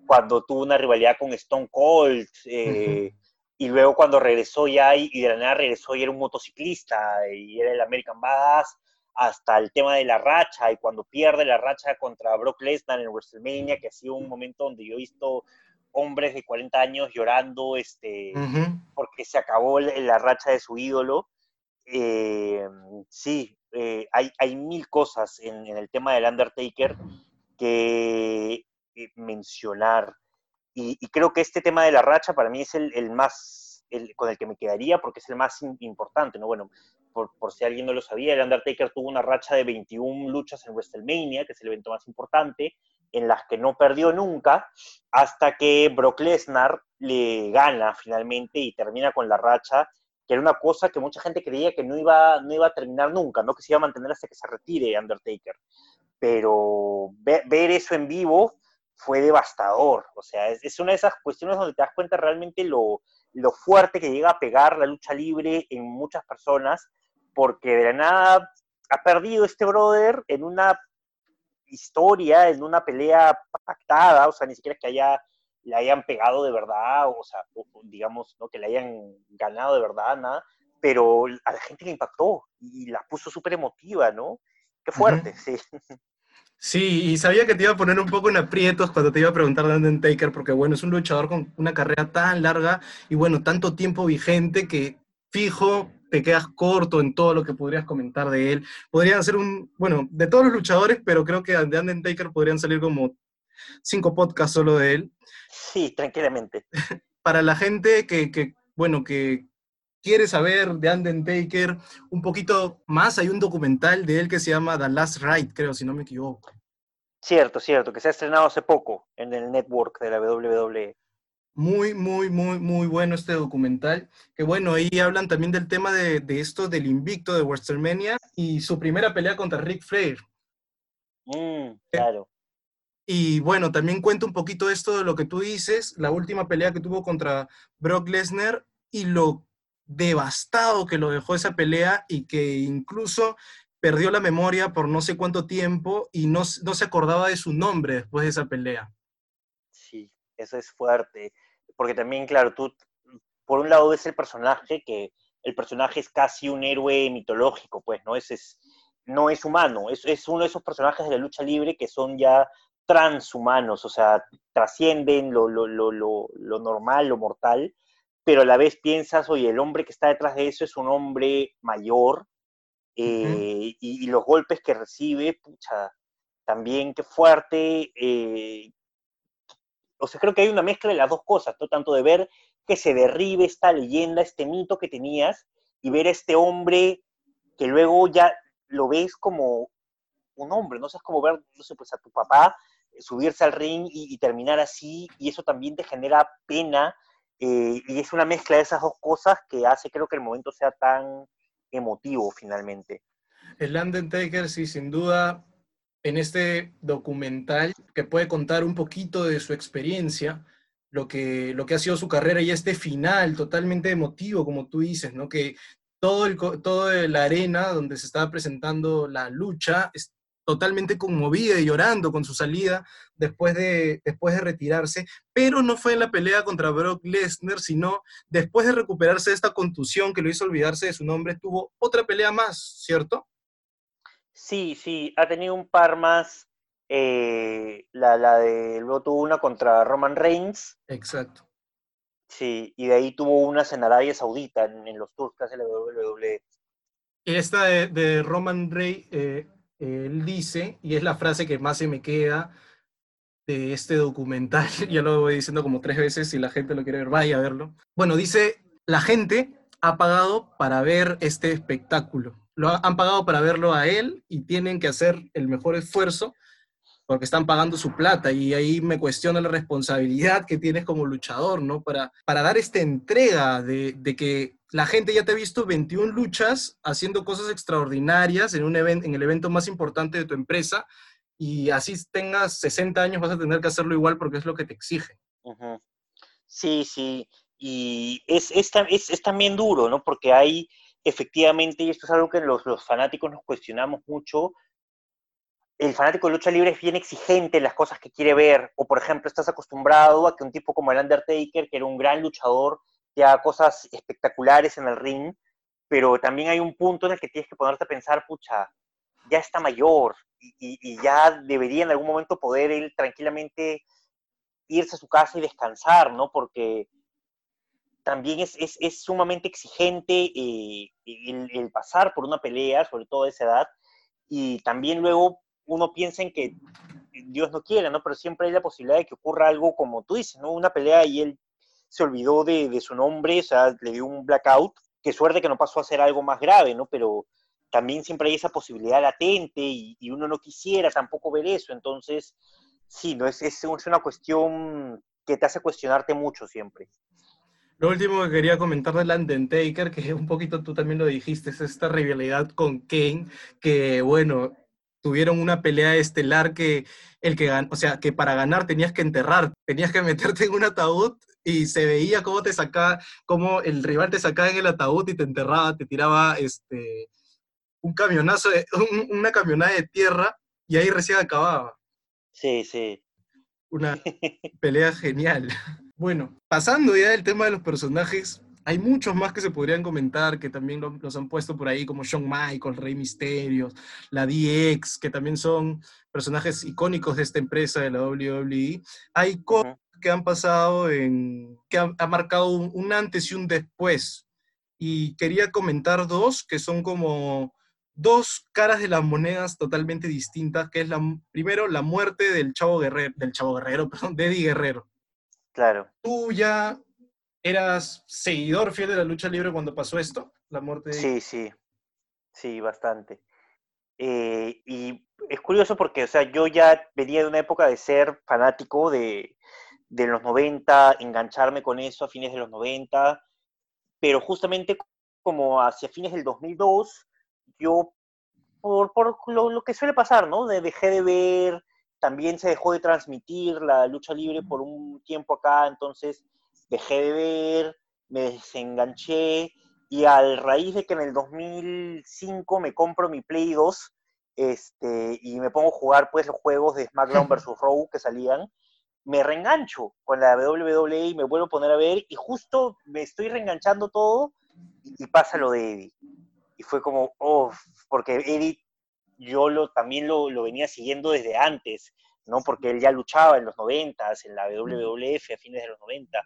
cuando tuvo una rivalidad con Stone Cold, eh, y luego cuando regresó ya y, de la nada regresó y era un motociclista y era el American Badass, hasta el tema de la racha y cuando pierde la racha contra Brock Lesnar en WrestleMania, que ha sido un momento donde yo he visto hombres de 40 años llorando este, porque se acabó la racha de su ídolo. Eh, sí, eh, hay, hay, mil cosas en, el tema del Undertaker que eh, mencionar. Y, creo que este tema de la racha para mí es el, más, el, con el que me quedaría porque es el más importante, ¿no? Bueno, por, si alguien no lo sabía, el Undertaker tuvo una racha de 21 luchas en WrestleMania, que es el evento más importante, en las que no perdió nunca, hasta que Brock Lesnar le gana finalmente y termina con la racha, que era una cosa que mucha gente creía que no iba, no iba a terminar nunca, ¿no? que se iba a mantener hasta que se retire Undertaker. Pero ver, eso en vivo fue devastador, o sea, es, es, una de esas cuestiones donde te das cuenta realmente lo, lo fuerte que llega a pegar la lucha libre en muchas personas porque de la nada ha perdido este brother en una historia, en una pelea pactada, o sea, ni siquiera que haya, le hayan pegado de verdad, o sea, digamos, ¿no? que le hayan ganado de verdad, nada, pero a la gente le impactó y la puso súper emotiva, ¿no? Qué fuerte, sí. Sí, y sabía que te iba a poner un poco en aprietos cuando te iba a preguntar de Undertaker, porque bueno, es un luchador con una carrera tan larga y bueno, tanto tiempo vigente que fijo te quedas corto en todo lo que podrías comentar de él. Podrían ser un, bueno, de todos los luchadores, pero creo que de Undertaker podrían salir como cinco podcasts solo de él. Sí, tranquilamente. Para la gente que, que, bueno, que quiere saber de Undertaker un poquito más, hay un documental de él que se llama The Last Ride, creo, si no me equivoco. Cierto, cierto, que se ha estrenado hace poco en el network de la WWE. Muy, muy, muy, muy bueno este documental. Que bueno, ahí hablan también del tema de, esto del invicto de WrestleMania y su primera pelea contra Rick Flair. Mm, claro. Y bueno, también cuenta un poquito esto de lo que tú dices, la última pelea que tuvo contra Brock Lesnar y lo devastado que lo dejó esa pelea y que incluso perdió la memoria por no sé cuánto tiempo y no, no se acordaba de su nombre después de esa pelea. Sí, eso es fuerte porque también, claro, tú, por un lado ves el personaje que el personaje es casi un héroe mitológico, pues, ¿no? Es, es no es humano, es, es uno de esos personajes de la lucha libre que son ya transhumanos, o sea, trascienden lo, lo, lo, lo, normal, lo mortal, pero a la vez piensas, oye, el hombre que está detrás de eso es un hombre mayor, eh, y, los golpes que recibe, pucha, también qué fuerte, eh, o sea, creo que hay una mezcla de las dos cosas, ¿no? Tanto de ver que se derribe esta leyenda, este mito que tenías, y ver a este hombre que luego ya lo ves como un hombre, ¿no? O sea, es como ver, no sé, pues a tu papá subirse al ring y, terminar así, y eso también te genera pena, eh, y es una mezcla de esas dos cosas que hace, creo que el momento sea tan emotivo finalmente. El Undertaker, sí, sin duda, en este documental que puede contar un poquito de su experiencia, lo que, lo que ha sido su carrera y este final totalmente emotivo, como tú dices, ¿no? Que todo el, todo la arena donde se estaba presentando la lucha es totalmente conmovida y llorando con su salida después de, después de retirarse, pero no fue en la pelea contra Brock Lesnar, sino después de recuperarse de esta contusión que lo hizo olvidarse de su nombre, tuvo otra pelea más, ¿cierto? Sí, sí, ha tenido un par más. Eh, la, la de luego tuvo una contra Roman Reigns. Exacto. Sí, y de ahí tuvo una en Arabia Saudita, en, los tours que hace la WWE. Esta de, Roman Reigns, eh, él dice, y es la frase que más se me queda de este documental, ya lo voy diciendo como tres veces, si la gente lo quiere ver, vaya a verlo. Bueno, dice, la gente ha pagado para ver este espectáculo. Lo han pagado para verlo a él y tienen que hacer el mejor esfuerzo porque están pagando su plata y ahí me cuestiona la responsabilidad que tienes como luchador, ¿no? Para, para dar esta entrega de, de que la gente ya te ha visto 21 luchas haciendo cosas extraordinarias en, un evento, en el evento más importante de tu empresa y así tengas 60 años vas a tener que hacerlo igual porque es lo que te exige. Sí, sí, y es, es, también duro, ¿no? Porque hay efectivamente, y esto es algo que los, fanáticos nos cuestionamos mucho, el fanático de lucha libre es bien exigente en las cosas que quiere ver, o por ejemplo, estás acostumbrado a que un tipo como el Undertaker, que era un gran luchador, te haga cosas espectaculares en el ring, pero también hay un punto en el que tienes que ponerte a pensar, pucha, ya está mayor y, ya debería en algún momento poder él tranquilamente irse a su casa y descansar, ¿no? Porque también es, es, sumamente exigente eh, el, pasar por una pelea, sobre todo a esa edad, y también luego uno piensa en que Dios no quiere, ¿no? Pero siempre hay la posibilidad de que ocurra algo como tú dices, ¿no? Una pelea y él se olvidó de, de su nombre, o sea, le dio un blackout. Qué suerte que no pasó a ser algo más grave, ¿no? Pero también siempre hay esa posibilidad latente y, uno no quisiera tampoco ver eso. Entonces, sí, ¿no? Es, es, es una cuestión que te hace cuestionarte mucho siempre. Lo último que quería comentar del Undertaker, que un poquito tú también lo dijiste, es esta rivalidad con Kane, que bueno, tuvieron una pelea estelar que el que o sea, que para ganar tenías que enterrar, tenías que meterte en un ataúd y se veía cómo te sacaba, cómo el rival te sacaba en el ataúd y te enterraba, te tiraba este un camionazo, una camionada de tierra y ahí recién acababa. Sí, sí. Una pelea genial. Bueno, pasando ya del tema de los personajes, hay muchos más que se podrían comentar que también los han puesto por ahí, como Shawn Michaels, Rey Misterios, la DX, que también son personajes icónicos de esta empresa de la WWE. Hay cosas que han pasado en. que ha marcado un, antes y un después. Y quería comentar dos que son como dos caras de las monedas totalmente distintas, que es la, primero la muerte del Chavo Guerrero, del Chavo Guerrero, perdón, de Eddie Guerrero. Claro. Tú ya ¿Eras seguidor fiel de la lucha libre cuando pasó esto? La muerte de... Sí, sí, sí, bastante. Eh, y es curioso porque, o sea, yo ya venía de una época de ser fanático de, de los 90, engancharme con eso a fines de los 90, pero justamente como hacia fines del 2002, yo, por, por lo, lo, que suele pasar, ¿no? De, dejé de ver, también se dejó de transmitir la lucha libre por un tiempo acá, entonces dejé de ver, me desenganché y al raíz de que en el 2005 me compro mi Play 2 este, y me pongo a jugar pues los juegos de SmackDown vs. Raw que salían, me reengancho con la WWE y me vuelvo a poner a ver y justo me estoy reenganchando todo y, pasa lo de Eddie. Y fue como, oh, porque Eddie yo lo, también lo, lo, venía siguiendo desde antes, ¿no? Porque él ya luchaba en los 90, en la WWF a fines de los 90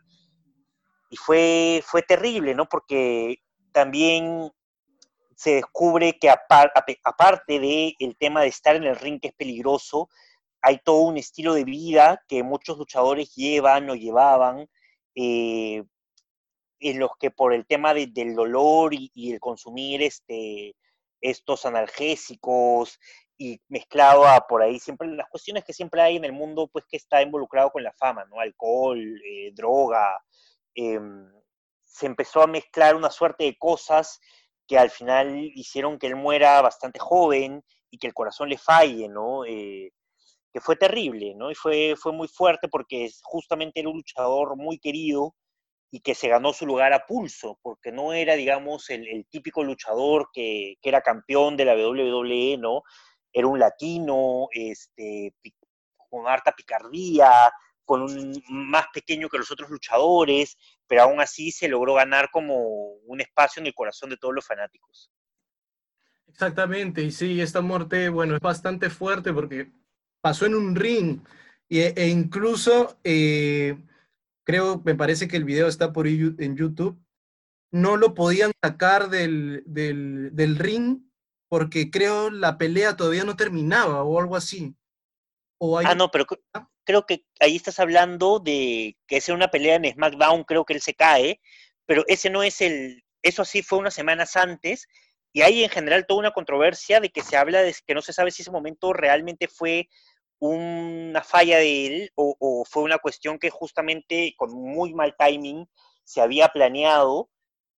y fue, fue terrible, ¿no? Porque también se descubre que aparte del el tema de estar en el ring que es peligroso, hay todo un estilo de vida que muchos luchadores llevan o llevaban, eh, en los que por el tema del dolor y, el consumir este, estos analgésicos y mezclado a por ahí siempre las cuestiones que siempre hay en el mundo, pues que está involucrado con la fama, ¿no? Alcohol, eh, droga, Em, se empezó a mezclar una suerte de cosas que al final hicieron que él muera bastante joven y que el corazón le falle, ¿no? Eh, que fue terrible, ¿no? Y fue, fue muy fuerte porque justamente era un luchador muy querido y que se ganó su lugar a pulso, porque no era, digamos, el, típico luchador que, que, era campeón de la WWE, ¿no? Era un latino, este, con harta picardía, con un más pequeño que los otros luchadores, pero aún así se logró ganar como un espacio en el corazón de todos los fanáticos. Exactamente, y sí, esta muerte, bueno, es bastante fuerte porque pasó en un ring e, e incluso eh, creo, me parece que el video está por en YouTube, no lo podían sacar del, del, del ring porque creo la pelea todavía no terminaba o algo así. Ah, no, pero creo que ahí estás hablando de que es una pelea en SmackDown, creo que él se cae, pero ese no es el, eso sí fue unas semanas antes, y hay en general toda una controversia de que se habla de que no se sabe si ese momento realmente fue una falla de él o, fue una cuestión que justamente con muy mal timing se había planeado,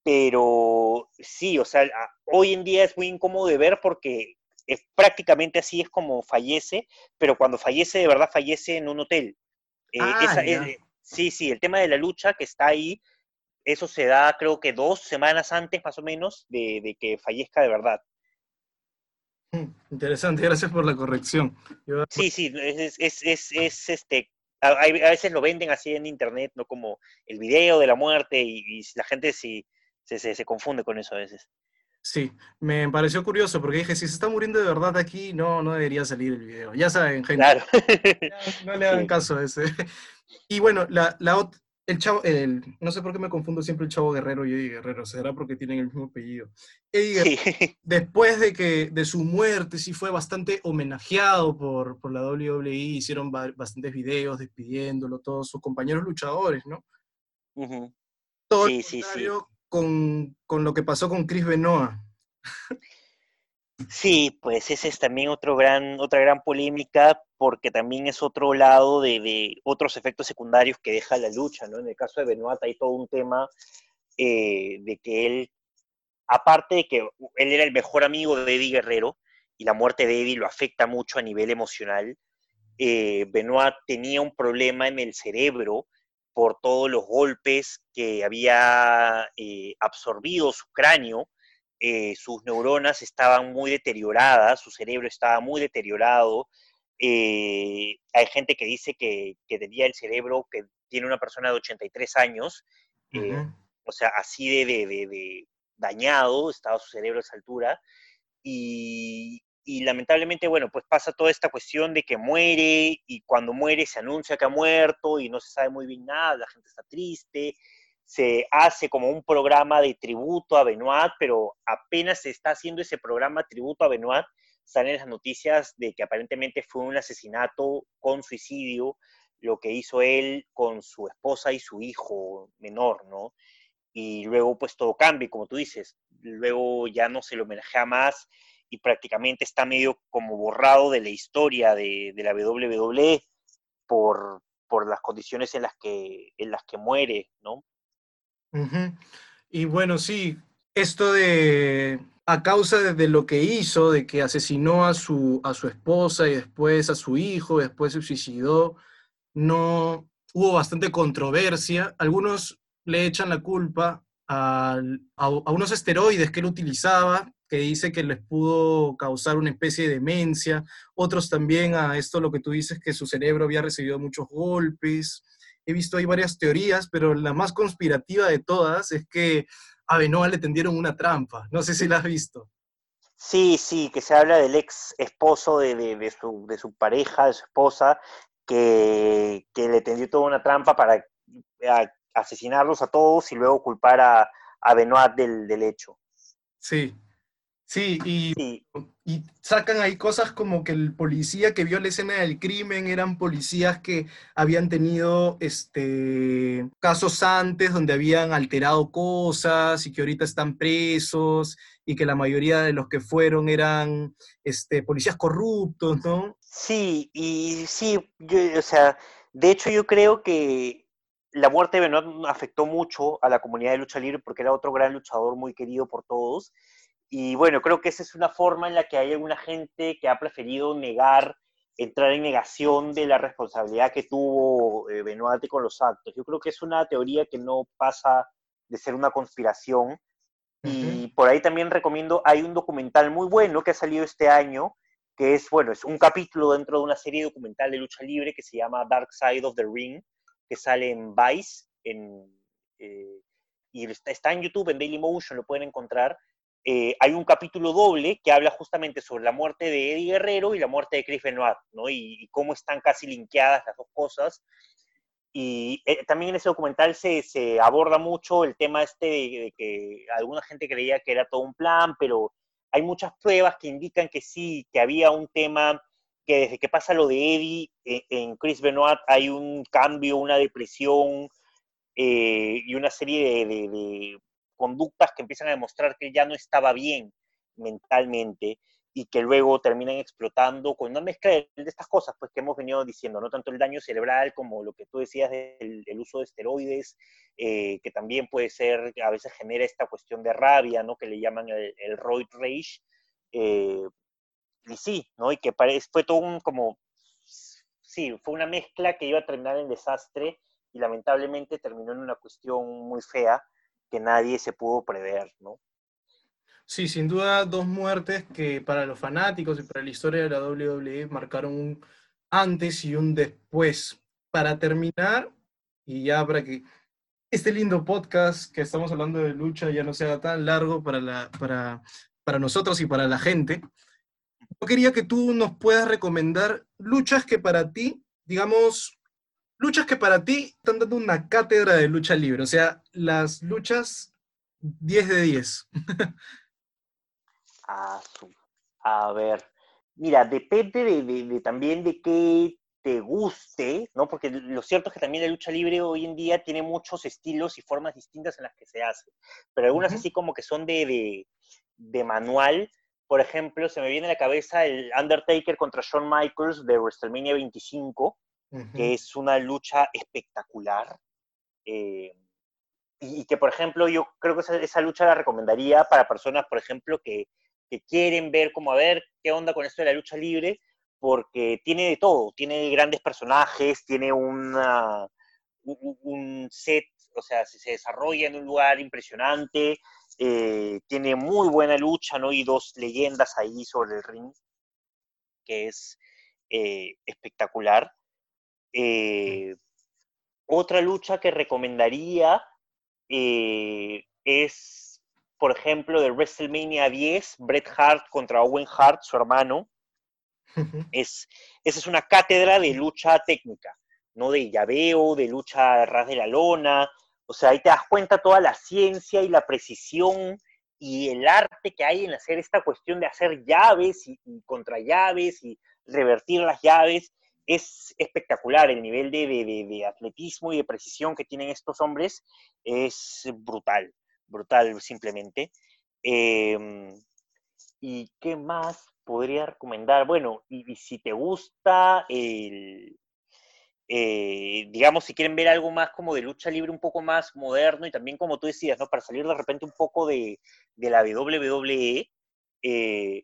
pero sí, o sea, hoy en día es muy incómodo de ver porque es prácticamente así es como fallece, pero cuando fallece de verdad fallece en un hotel. Eh, ah, eh, sí, sí, el tema de la lucha que está ahí, eso se da creo que dos semanas antes más o menos de que fallezca de verdad. Interesante, gracias por la corrección. Sí, sí, es, es, es, este, a, veces lo venden así en internet, ¿no? Como el video de la muerte y, la gente sí, se, se, confunde con eso a veces. Sí, me pareció curioso porque dije, si se está muriendo de verdad aquí, no, no debería salir el video. Ya saben, gente. Claro. No, le hagan caso a ese. Y bueno, la, la, el chavo, el, no sé por qué me confundo siempre el chavo Guerrero y Eddie Guerrero, será porque tienen el mismo apellido. Eddie después de que de su muerte, sí fue bastante homenajeado por, por la WWE, hicieron bastantes videos despidiéndolo, todos sus compañeros luchadores, ¿no? Todo sí, sí, con, con, lo que pasó con Chris Benoit. Sí, pues ese es también otro gran, otra gran polémica, porque también es otro lado de, otros efectos secundarios que deja la lucha, ¿no? En el caso de Benoit hay todo un tema eh, de que él, aparte de que él era el mejor amigo de Eddie Guerrero, y la muerte de Eddie lo afecta mucho a nivel emocional, eh, Benoit tenía un problema en el cerebro por todos los golpes que había eh, absorbido su cráneo, eh, sus neuronas estaban muy deterioradas, su cerebro estaba muy deteriorado. Eh, hay gente que dice que, tenía el cerebro que tiene una persona de 83 años, eh, o sea, así de, dañado estaba su cerebro a esa altura. Y, y lamentablemente, bueno, pues pasa toda esta cuestión de que muere y cuando muere se anuncia que ha muerto y no se sabe muy bien nada, la gente está triste se hace como un programa de tributo a Benoit, pero apenas se está haciendo ese programa tributo a Benoit, salen las noticias de que aparentemente fue un asesinato con suicidio, lo que hizo él con su esposa y su hijo menor, ¿no? Y luego pues todo cambia, como tú dices, luego ya no se lo homenajea más y prácticamente está medio como borrado de la historia de, la WWE por, por las condiciones en las que, en las que muere, ¿no? Y bueno, sí, esto de, a causa de, lo que hizo, de que asesinó a su, a su esposa y después a su hijo, después se suicidó, no hubo bastante controversia. Algunos le echan la culpa a, a, unos esteroides que él utilizaba, que dice que les pudo causar una especie de demencia. Otros también a esto, lo que tú dices, que su cerebro había recibido muchos golpes he visto ahí varias teorías, pero la más conspirativa de todas es que a Benoa le tendieron una trampa. No sé si la has visto. Sí, sí, que se habla del ex esposo de, de, su, pareja, de su esposa, que, le tendió toda una trampa para asesinarlos a todos y luego culpar a, a Benoit del, del hecho. Sí, Sí y, y, sacan ahí cosas como que el policía que vio la escena del crimen eran policías que habían tenido este, casos antes donde habían alterado cosas y que ahorita están presos y que la mayoría de los que fueron eran este, policías corruptos, ¿no? Sí, y sí, o sea, de hecho yo creo que la muerte de Benoit afectó mucho a la comunidad de lucha libre porque era otro gran luchador muy querido por todos y bueno, creo que esa es una forma en la que hay alguna gente que ha preferido negar, entrar en negación de la responsabilidad que tuvo eh, Benoit con los actos. Yo creo que es una teoría que no pasa de ser una conspiración. Y por ahí también recomiendo, hay un documental muy bueno que ha salido este año, que es, bueno, es un capítulo dentro de una serie documental de lucha libre que se llama Dark Side of the Ring, que sale en Vice, en, eh, y está en YouTube, en Dailymotion, lo pueden encontrar eh, hay un capítulo doble que habla justamente sobre la muerte de Eddie Guerrero y la muerte de Chris Benoit, ¿no? Y, cómo están casi linkeadas las dos cosas. Y eh, también en ese documental se, se, aborda mucho el tema este de, que alguna gente creía que era todo un plan, pero hay muchas pruebas que indican que sí, que había un tema, que desde que pasa lo de Eddie, eh, en Chris Benoit hay un cambio, una depresión eh, y una serie de, conductas que empiezan a demostrar que ya no estaba bien mentalmente y que luego terminan explotando con una mezcla de, estas cosas pues que hemos venido diciendo, no tanto el daño cerebral como lo que tú decías del, uso de esteroides, eh, que también puede ser, a veces genera esta cuestión de rabia, ¿no? Que le llaman el, el roid rage. Eh, y sí, ¿no? Y que fue todo un como, sí, fue una mezcla que iba a terminar en desastre y lamentablemente terminó en una cuestión muy fea que nadie se pudo prever, ¿no? Sí, sin duda dos muertes que para los fanáticos y para la historia de la WWE marcaron un antes y un después. Para terminar, y ya para que este lindo podcast que estamos hablando de lucha ya no sea tan largo para, la, para, para nosotros y para la gente, yo quería que tú nos puedas recomendar luchas que para ti, digamos, luchas que para ti están dando una cátedra de lucha libre, o sea, las luchas 10 de 10. a ver, mira, depende de, también de qué te guste, ¿no? Porque lo cierto es que también la lucha libre hoy en día tiene muchos estilos y formas distintas en las que se hace, pero algunas así como que son de, de, manual. Por ejemplo, se me viene a la cabeza el Undertaker contra Shawn Michaels de WrestleMania 25, que es una lucha espectacular. Eh, y, que, por ejemplo, yo creo que esa, esa, lucha la recomendaría para personas, por ejemplo, que, que quieren ver como a ver qué onda con esto de la lucha libre, porque tiene de todo, tiene grandes personajes, tiene una, un set, o sea, se, desarrolla en un lugar impresionante, eh, tiene muy buena lucha, ¿no? Y dos leyendas ahí sobre el ring, que es eh, espectacular. Eh, otra lucha que recomendaría es por ejemplo, de WrestleMania 10, Bret Hart contra Owen Hart, su hermano. es, esa es una cátedra de lucha técnica, no de llaveo, de lucha ras de la lona. O sea, ahí te das cuenta toda la ciencia y la precisión y el arte que hay en hacer esta cuestión de hacer llaves y, contra llaves y revertir las llaves. Es espectacular el nivel de, de atletismo y de precisión que tienen estos hombres. Es brutal brutal simplemente. Em, ¿Y qué más podría recomendar? Bueno, y, si te gusta el, eh, digamos, si quieren ver algo más como de lucha libre un poco más moderno y también como tú decías, ¿no? Para salir de repente un poco de, la WWE, eh,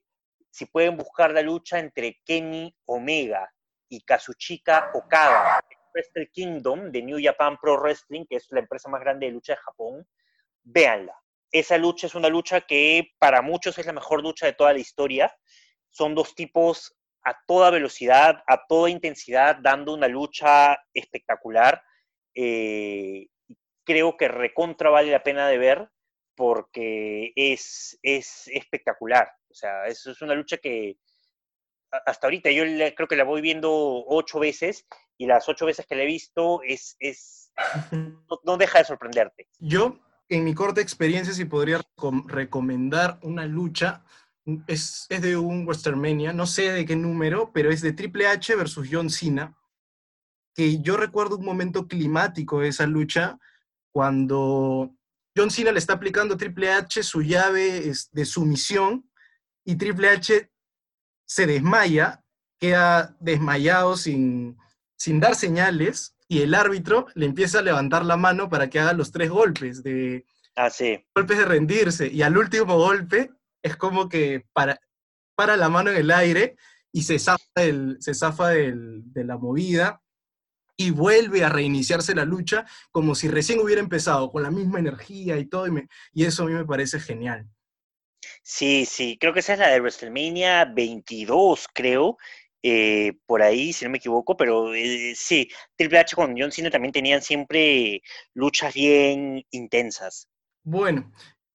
si pueden buscar la lucha entre Kenny Omega y Kazuchika Okada, Wrestle Kingdom de New Japan Pro Wrestling, que es la empresa más grande de lucha de Japón, véanla. Esa lucha es una lucha que para muchos es la mejor lucha de toda la historia. Son dos tipos a toda velocidad, a toda intensidad, dando una lucha espectacular. Eh, creo que recontra vale la pena de ver porque es, es espectacular. O sea, es, es una lucha que hasta ahorita yo creo que la voy viendo ocho veces y las ocho veces que la he visto es, es no deja de sorprenderte. Yo en mi corta experiencia, si podría recomendar una lucha, es, es, de un WrestleMania, no sé de qué número, pero es de Triple H versus John Cena, que yo recuerdo un momento climático de esa lucha, cuando John Cena le está aplicando a Triple H su llave de sumisión y Triple H se desmaya, queda desmayado sin, sin dar señales y el árbitro le empieza a levantar la mano para que haga los tres golpes de ah, golpes de rendirse y al último golpe es como que para, para la mano en el aire y se zafa, el, se zafa de la movida y vuelve a reiniciarse la lucha como si recién hubiera empezado, con la misma energía y todo, y, y eso a mí me parece genial. Sí, sí, creo que esa es la de WrestleMania 22, creo, eh, por ahí, si no me equivoco, pero eh, sí, Triple H con John Cena también tenían siempre luchas bien intensas. Bueno,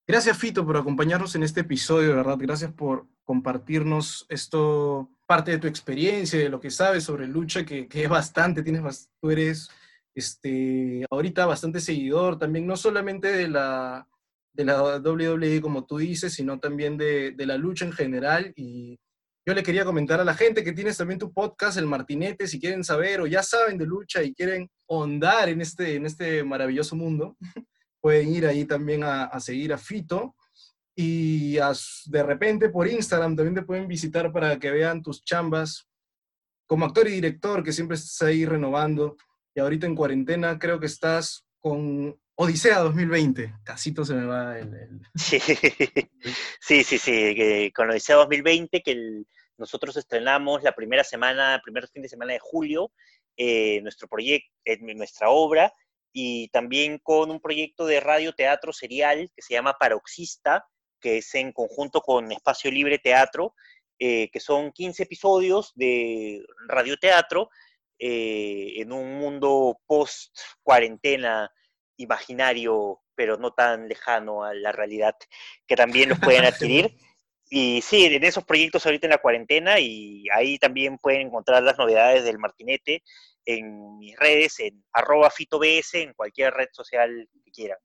gracias Fito por acompañarnos en este episodio, de verdad, gracias por compartirnos esto, parte de tu experiencia, de lo que sabes sobre lucha, que, es bastante, tienes, tú eres este, ahorita bastante seguidor también, no solamente de la, de la WWE, como tú dices, sino también de, de la lucha en general. Y yo le quería comentar a la gente que tienes también tu podcast, El Martinete, si quieren saber o ya saben de lucha y quieren ahondar en este, en este maravilloso mundo, pueden ir ahí también a, a seguir a Fito. Y de repente por Instagram también te pueden visitar para que vean tus chambas como actor y director, que siempre estás ahí renovando. Y ahorita en cuarentena creo que estás con Odisea 2020. Casito se me va el... Sí. sí, sí, con Odisea 2020 que nosotros estrenamos la primera semana, primer fin de semana de julio, eh, nuestro proyecto, eh, nuestra obra, y también con un proyecto de radio teatro serial que se llama Paroxista, que es en conjunto con Espacio Libre Teatro, eh, que son 15 episodios de radioteatro eh, en un mundo post-cuarentena imaginario, pero no tan lejano a la realidad, que también los pueden adquirir. Y sí, en esos proyectos ahorita en la cuarentena y ahí también pueden encontrar las novedades del Martinete en mis redes, en arroba fitobs, en cualquier red social que quieran.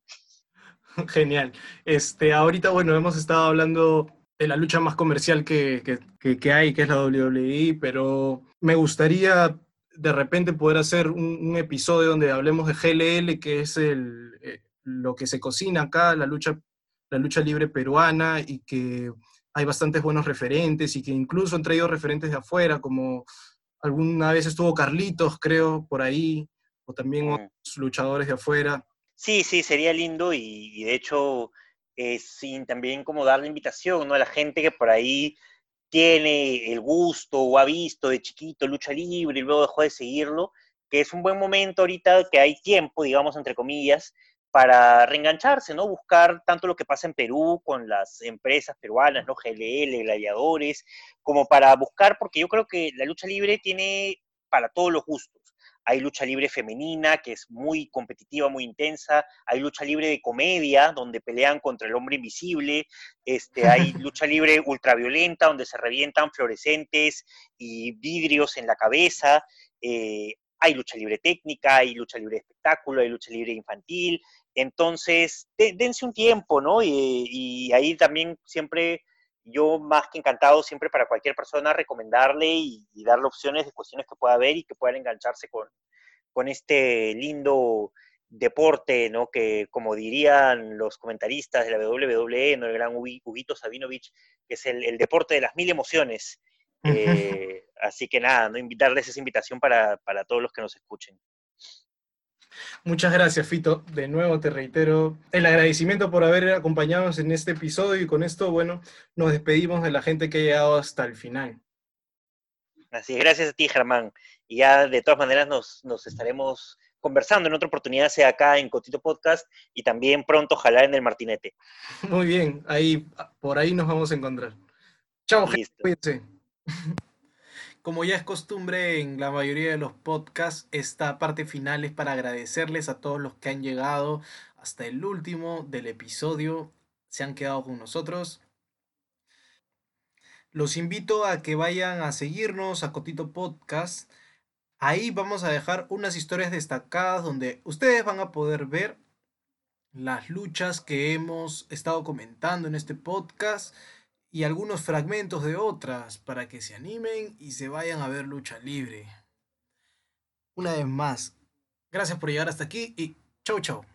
Genial. Este, ahorita, bueno, hemos estado hablando de la lucha más comercial que, que, hay, que es la WWE, pero me gustaría de repente poder hacer un, episodio donde hablemos de GLL, que es el, eh, lo que se cocina acá, la lucha, la lucha libre peruana, y que hay bastantes buenos referentes, y que incluso han traído referentes de afuera, como alguna vez estuvo Carlitos, creo, por ahí, o también mm. otros luchadores de afuera. Sí, sí, sería lindo y, de hecho, eh, sin también como dar la invitación ¿no? a la gente que por ahí tiene el gusto o ha visto de chiquito lucha libre y luego dejó de seguirlo, que es un buen momento ahorita que hay tiempo, digamos, entre comillas, para reengancharse, ¿no? Buscar tanto lo que pasa en Perú con las empresas peruanas, ¿no? GLL, gladiadores, como para buscar, porque yo creo que la lucha libre tiene para todos los gustos hay lucha libre femenina, que es muy competitiva, muy intensa, hay lucha libre de comedia, donde pelean contra el hombre invisible, este, hay lucha libre ultraviolenta, donde se revientan fluorescentes y vidrios en la cabeza, eh, hay lucha libre técnica, hay lucha libre de espectáculo, hay lucha libre infantil, entonces dense un tiempo, ¿no? y ahí también siempre yo más que encantado siempre para cualquier persona recomendarle y, darle opciones de cuestiones que pueda ver y que puedan engancharse con, con este lindo deporte, ¿no? Que como dirían los comentaristas de la WWE, ¿no? El gran Huguito Sabinovich, que es el, deporte de las mil emociones. Eh, así que nada, ¿no? Invitarles esa invitación para, para todos los que nos escuchen. Muchas gracias, Fito. De nuevo te reitero el agradecimiento por haber acompañado en este episodio y con esto, bueno, nos despedimos de la gente que ha llegado hasta el final. Así es, gracias a ti, Germán. Y ya de todas maneras nos, nos estaremos conversando en otra oportunidad, sea acá en Cotito Podcast y también pronto, ojalá en el Martinete. Muy bien, ahí, por ahí nos vamos a encontrar. Chao, gente, cuídense. Como ya es costumbre en la mayoría de los podcasts, esta parte final es para agradecerles a todos los que han llegado hasta el último del episodio, se han quedado con nosotros. Los invito a que vayan a seguirnos a Cotito Podcast. Ahí vamos a dejar unas historias destacadas donde ustedes van a poder ver las luchas que hemos estado comentando en este podcast y algunos fragmentos de otras para que se animen y se vayan a ver lucha libre. Una vez más, gracias por llegar hasta aquí y chau chau.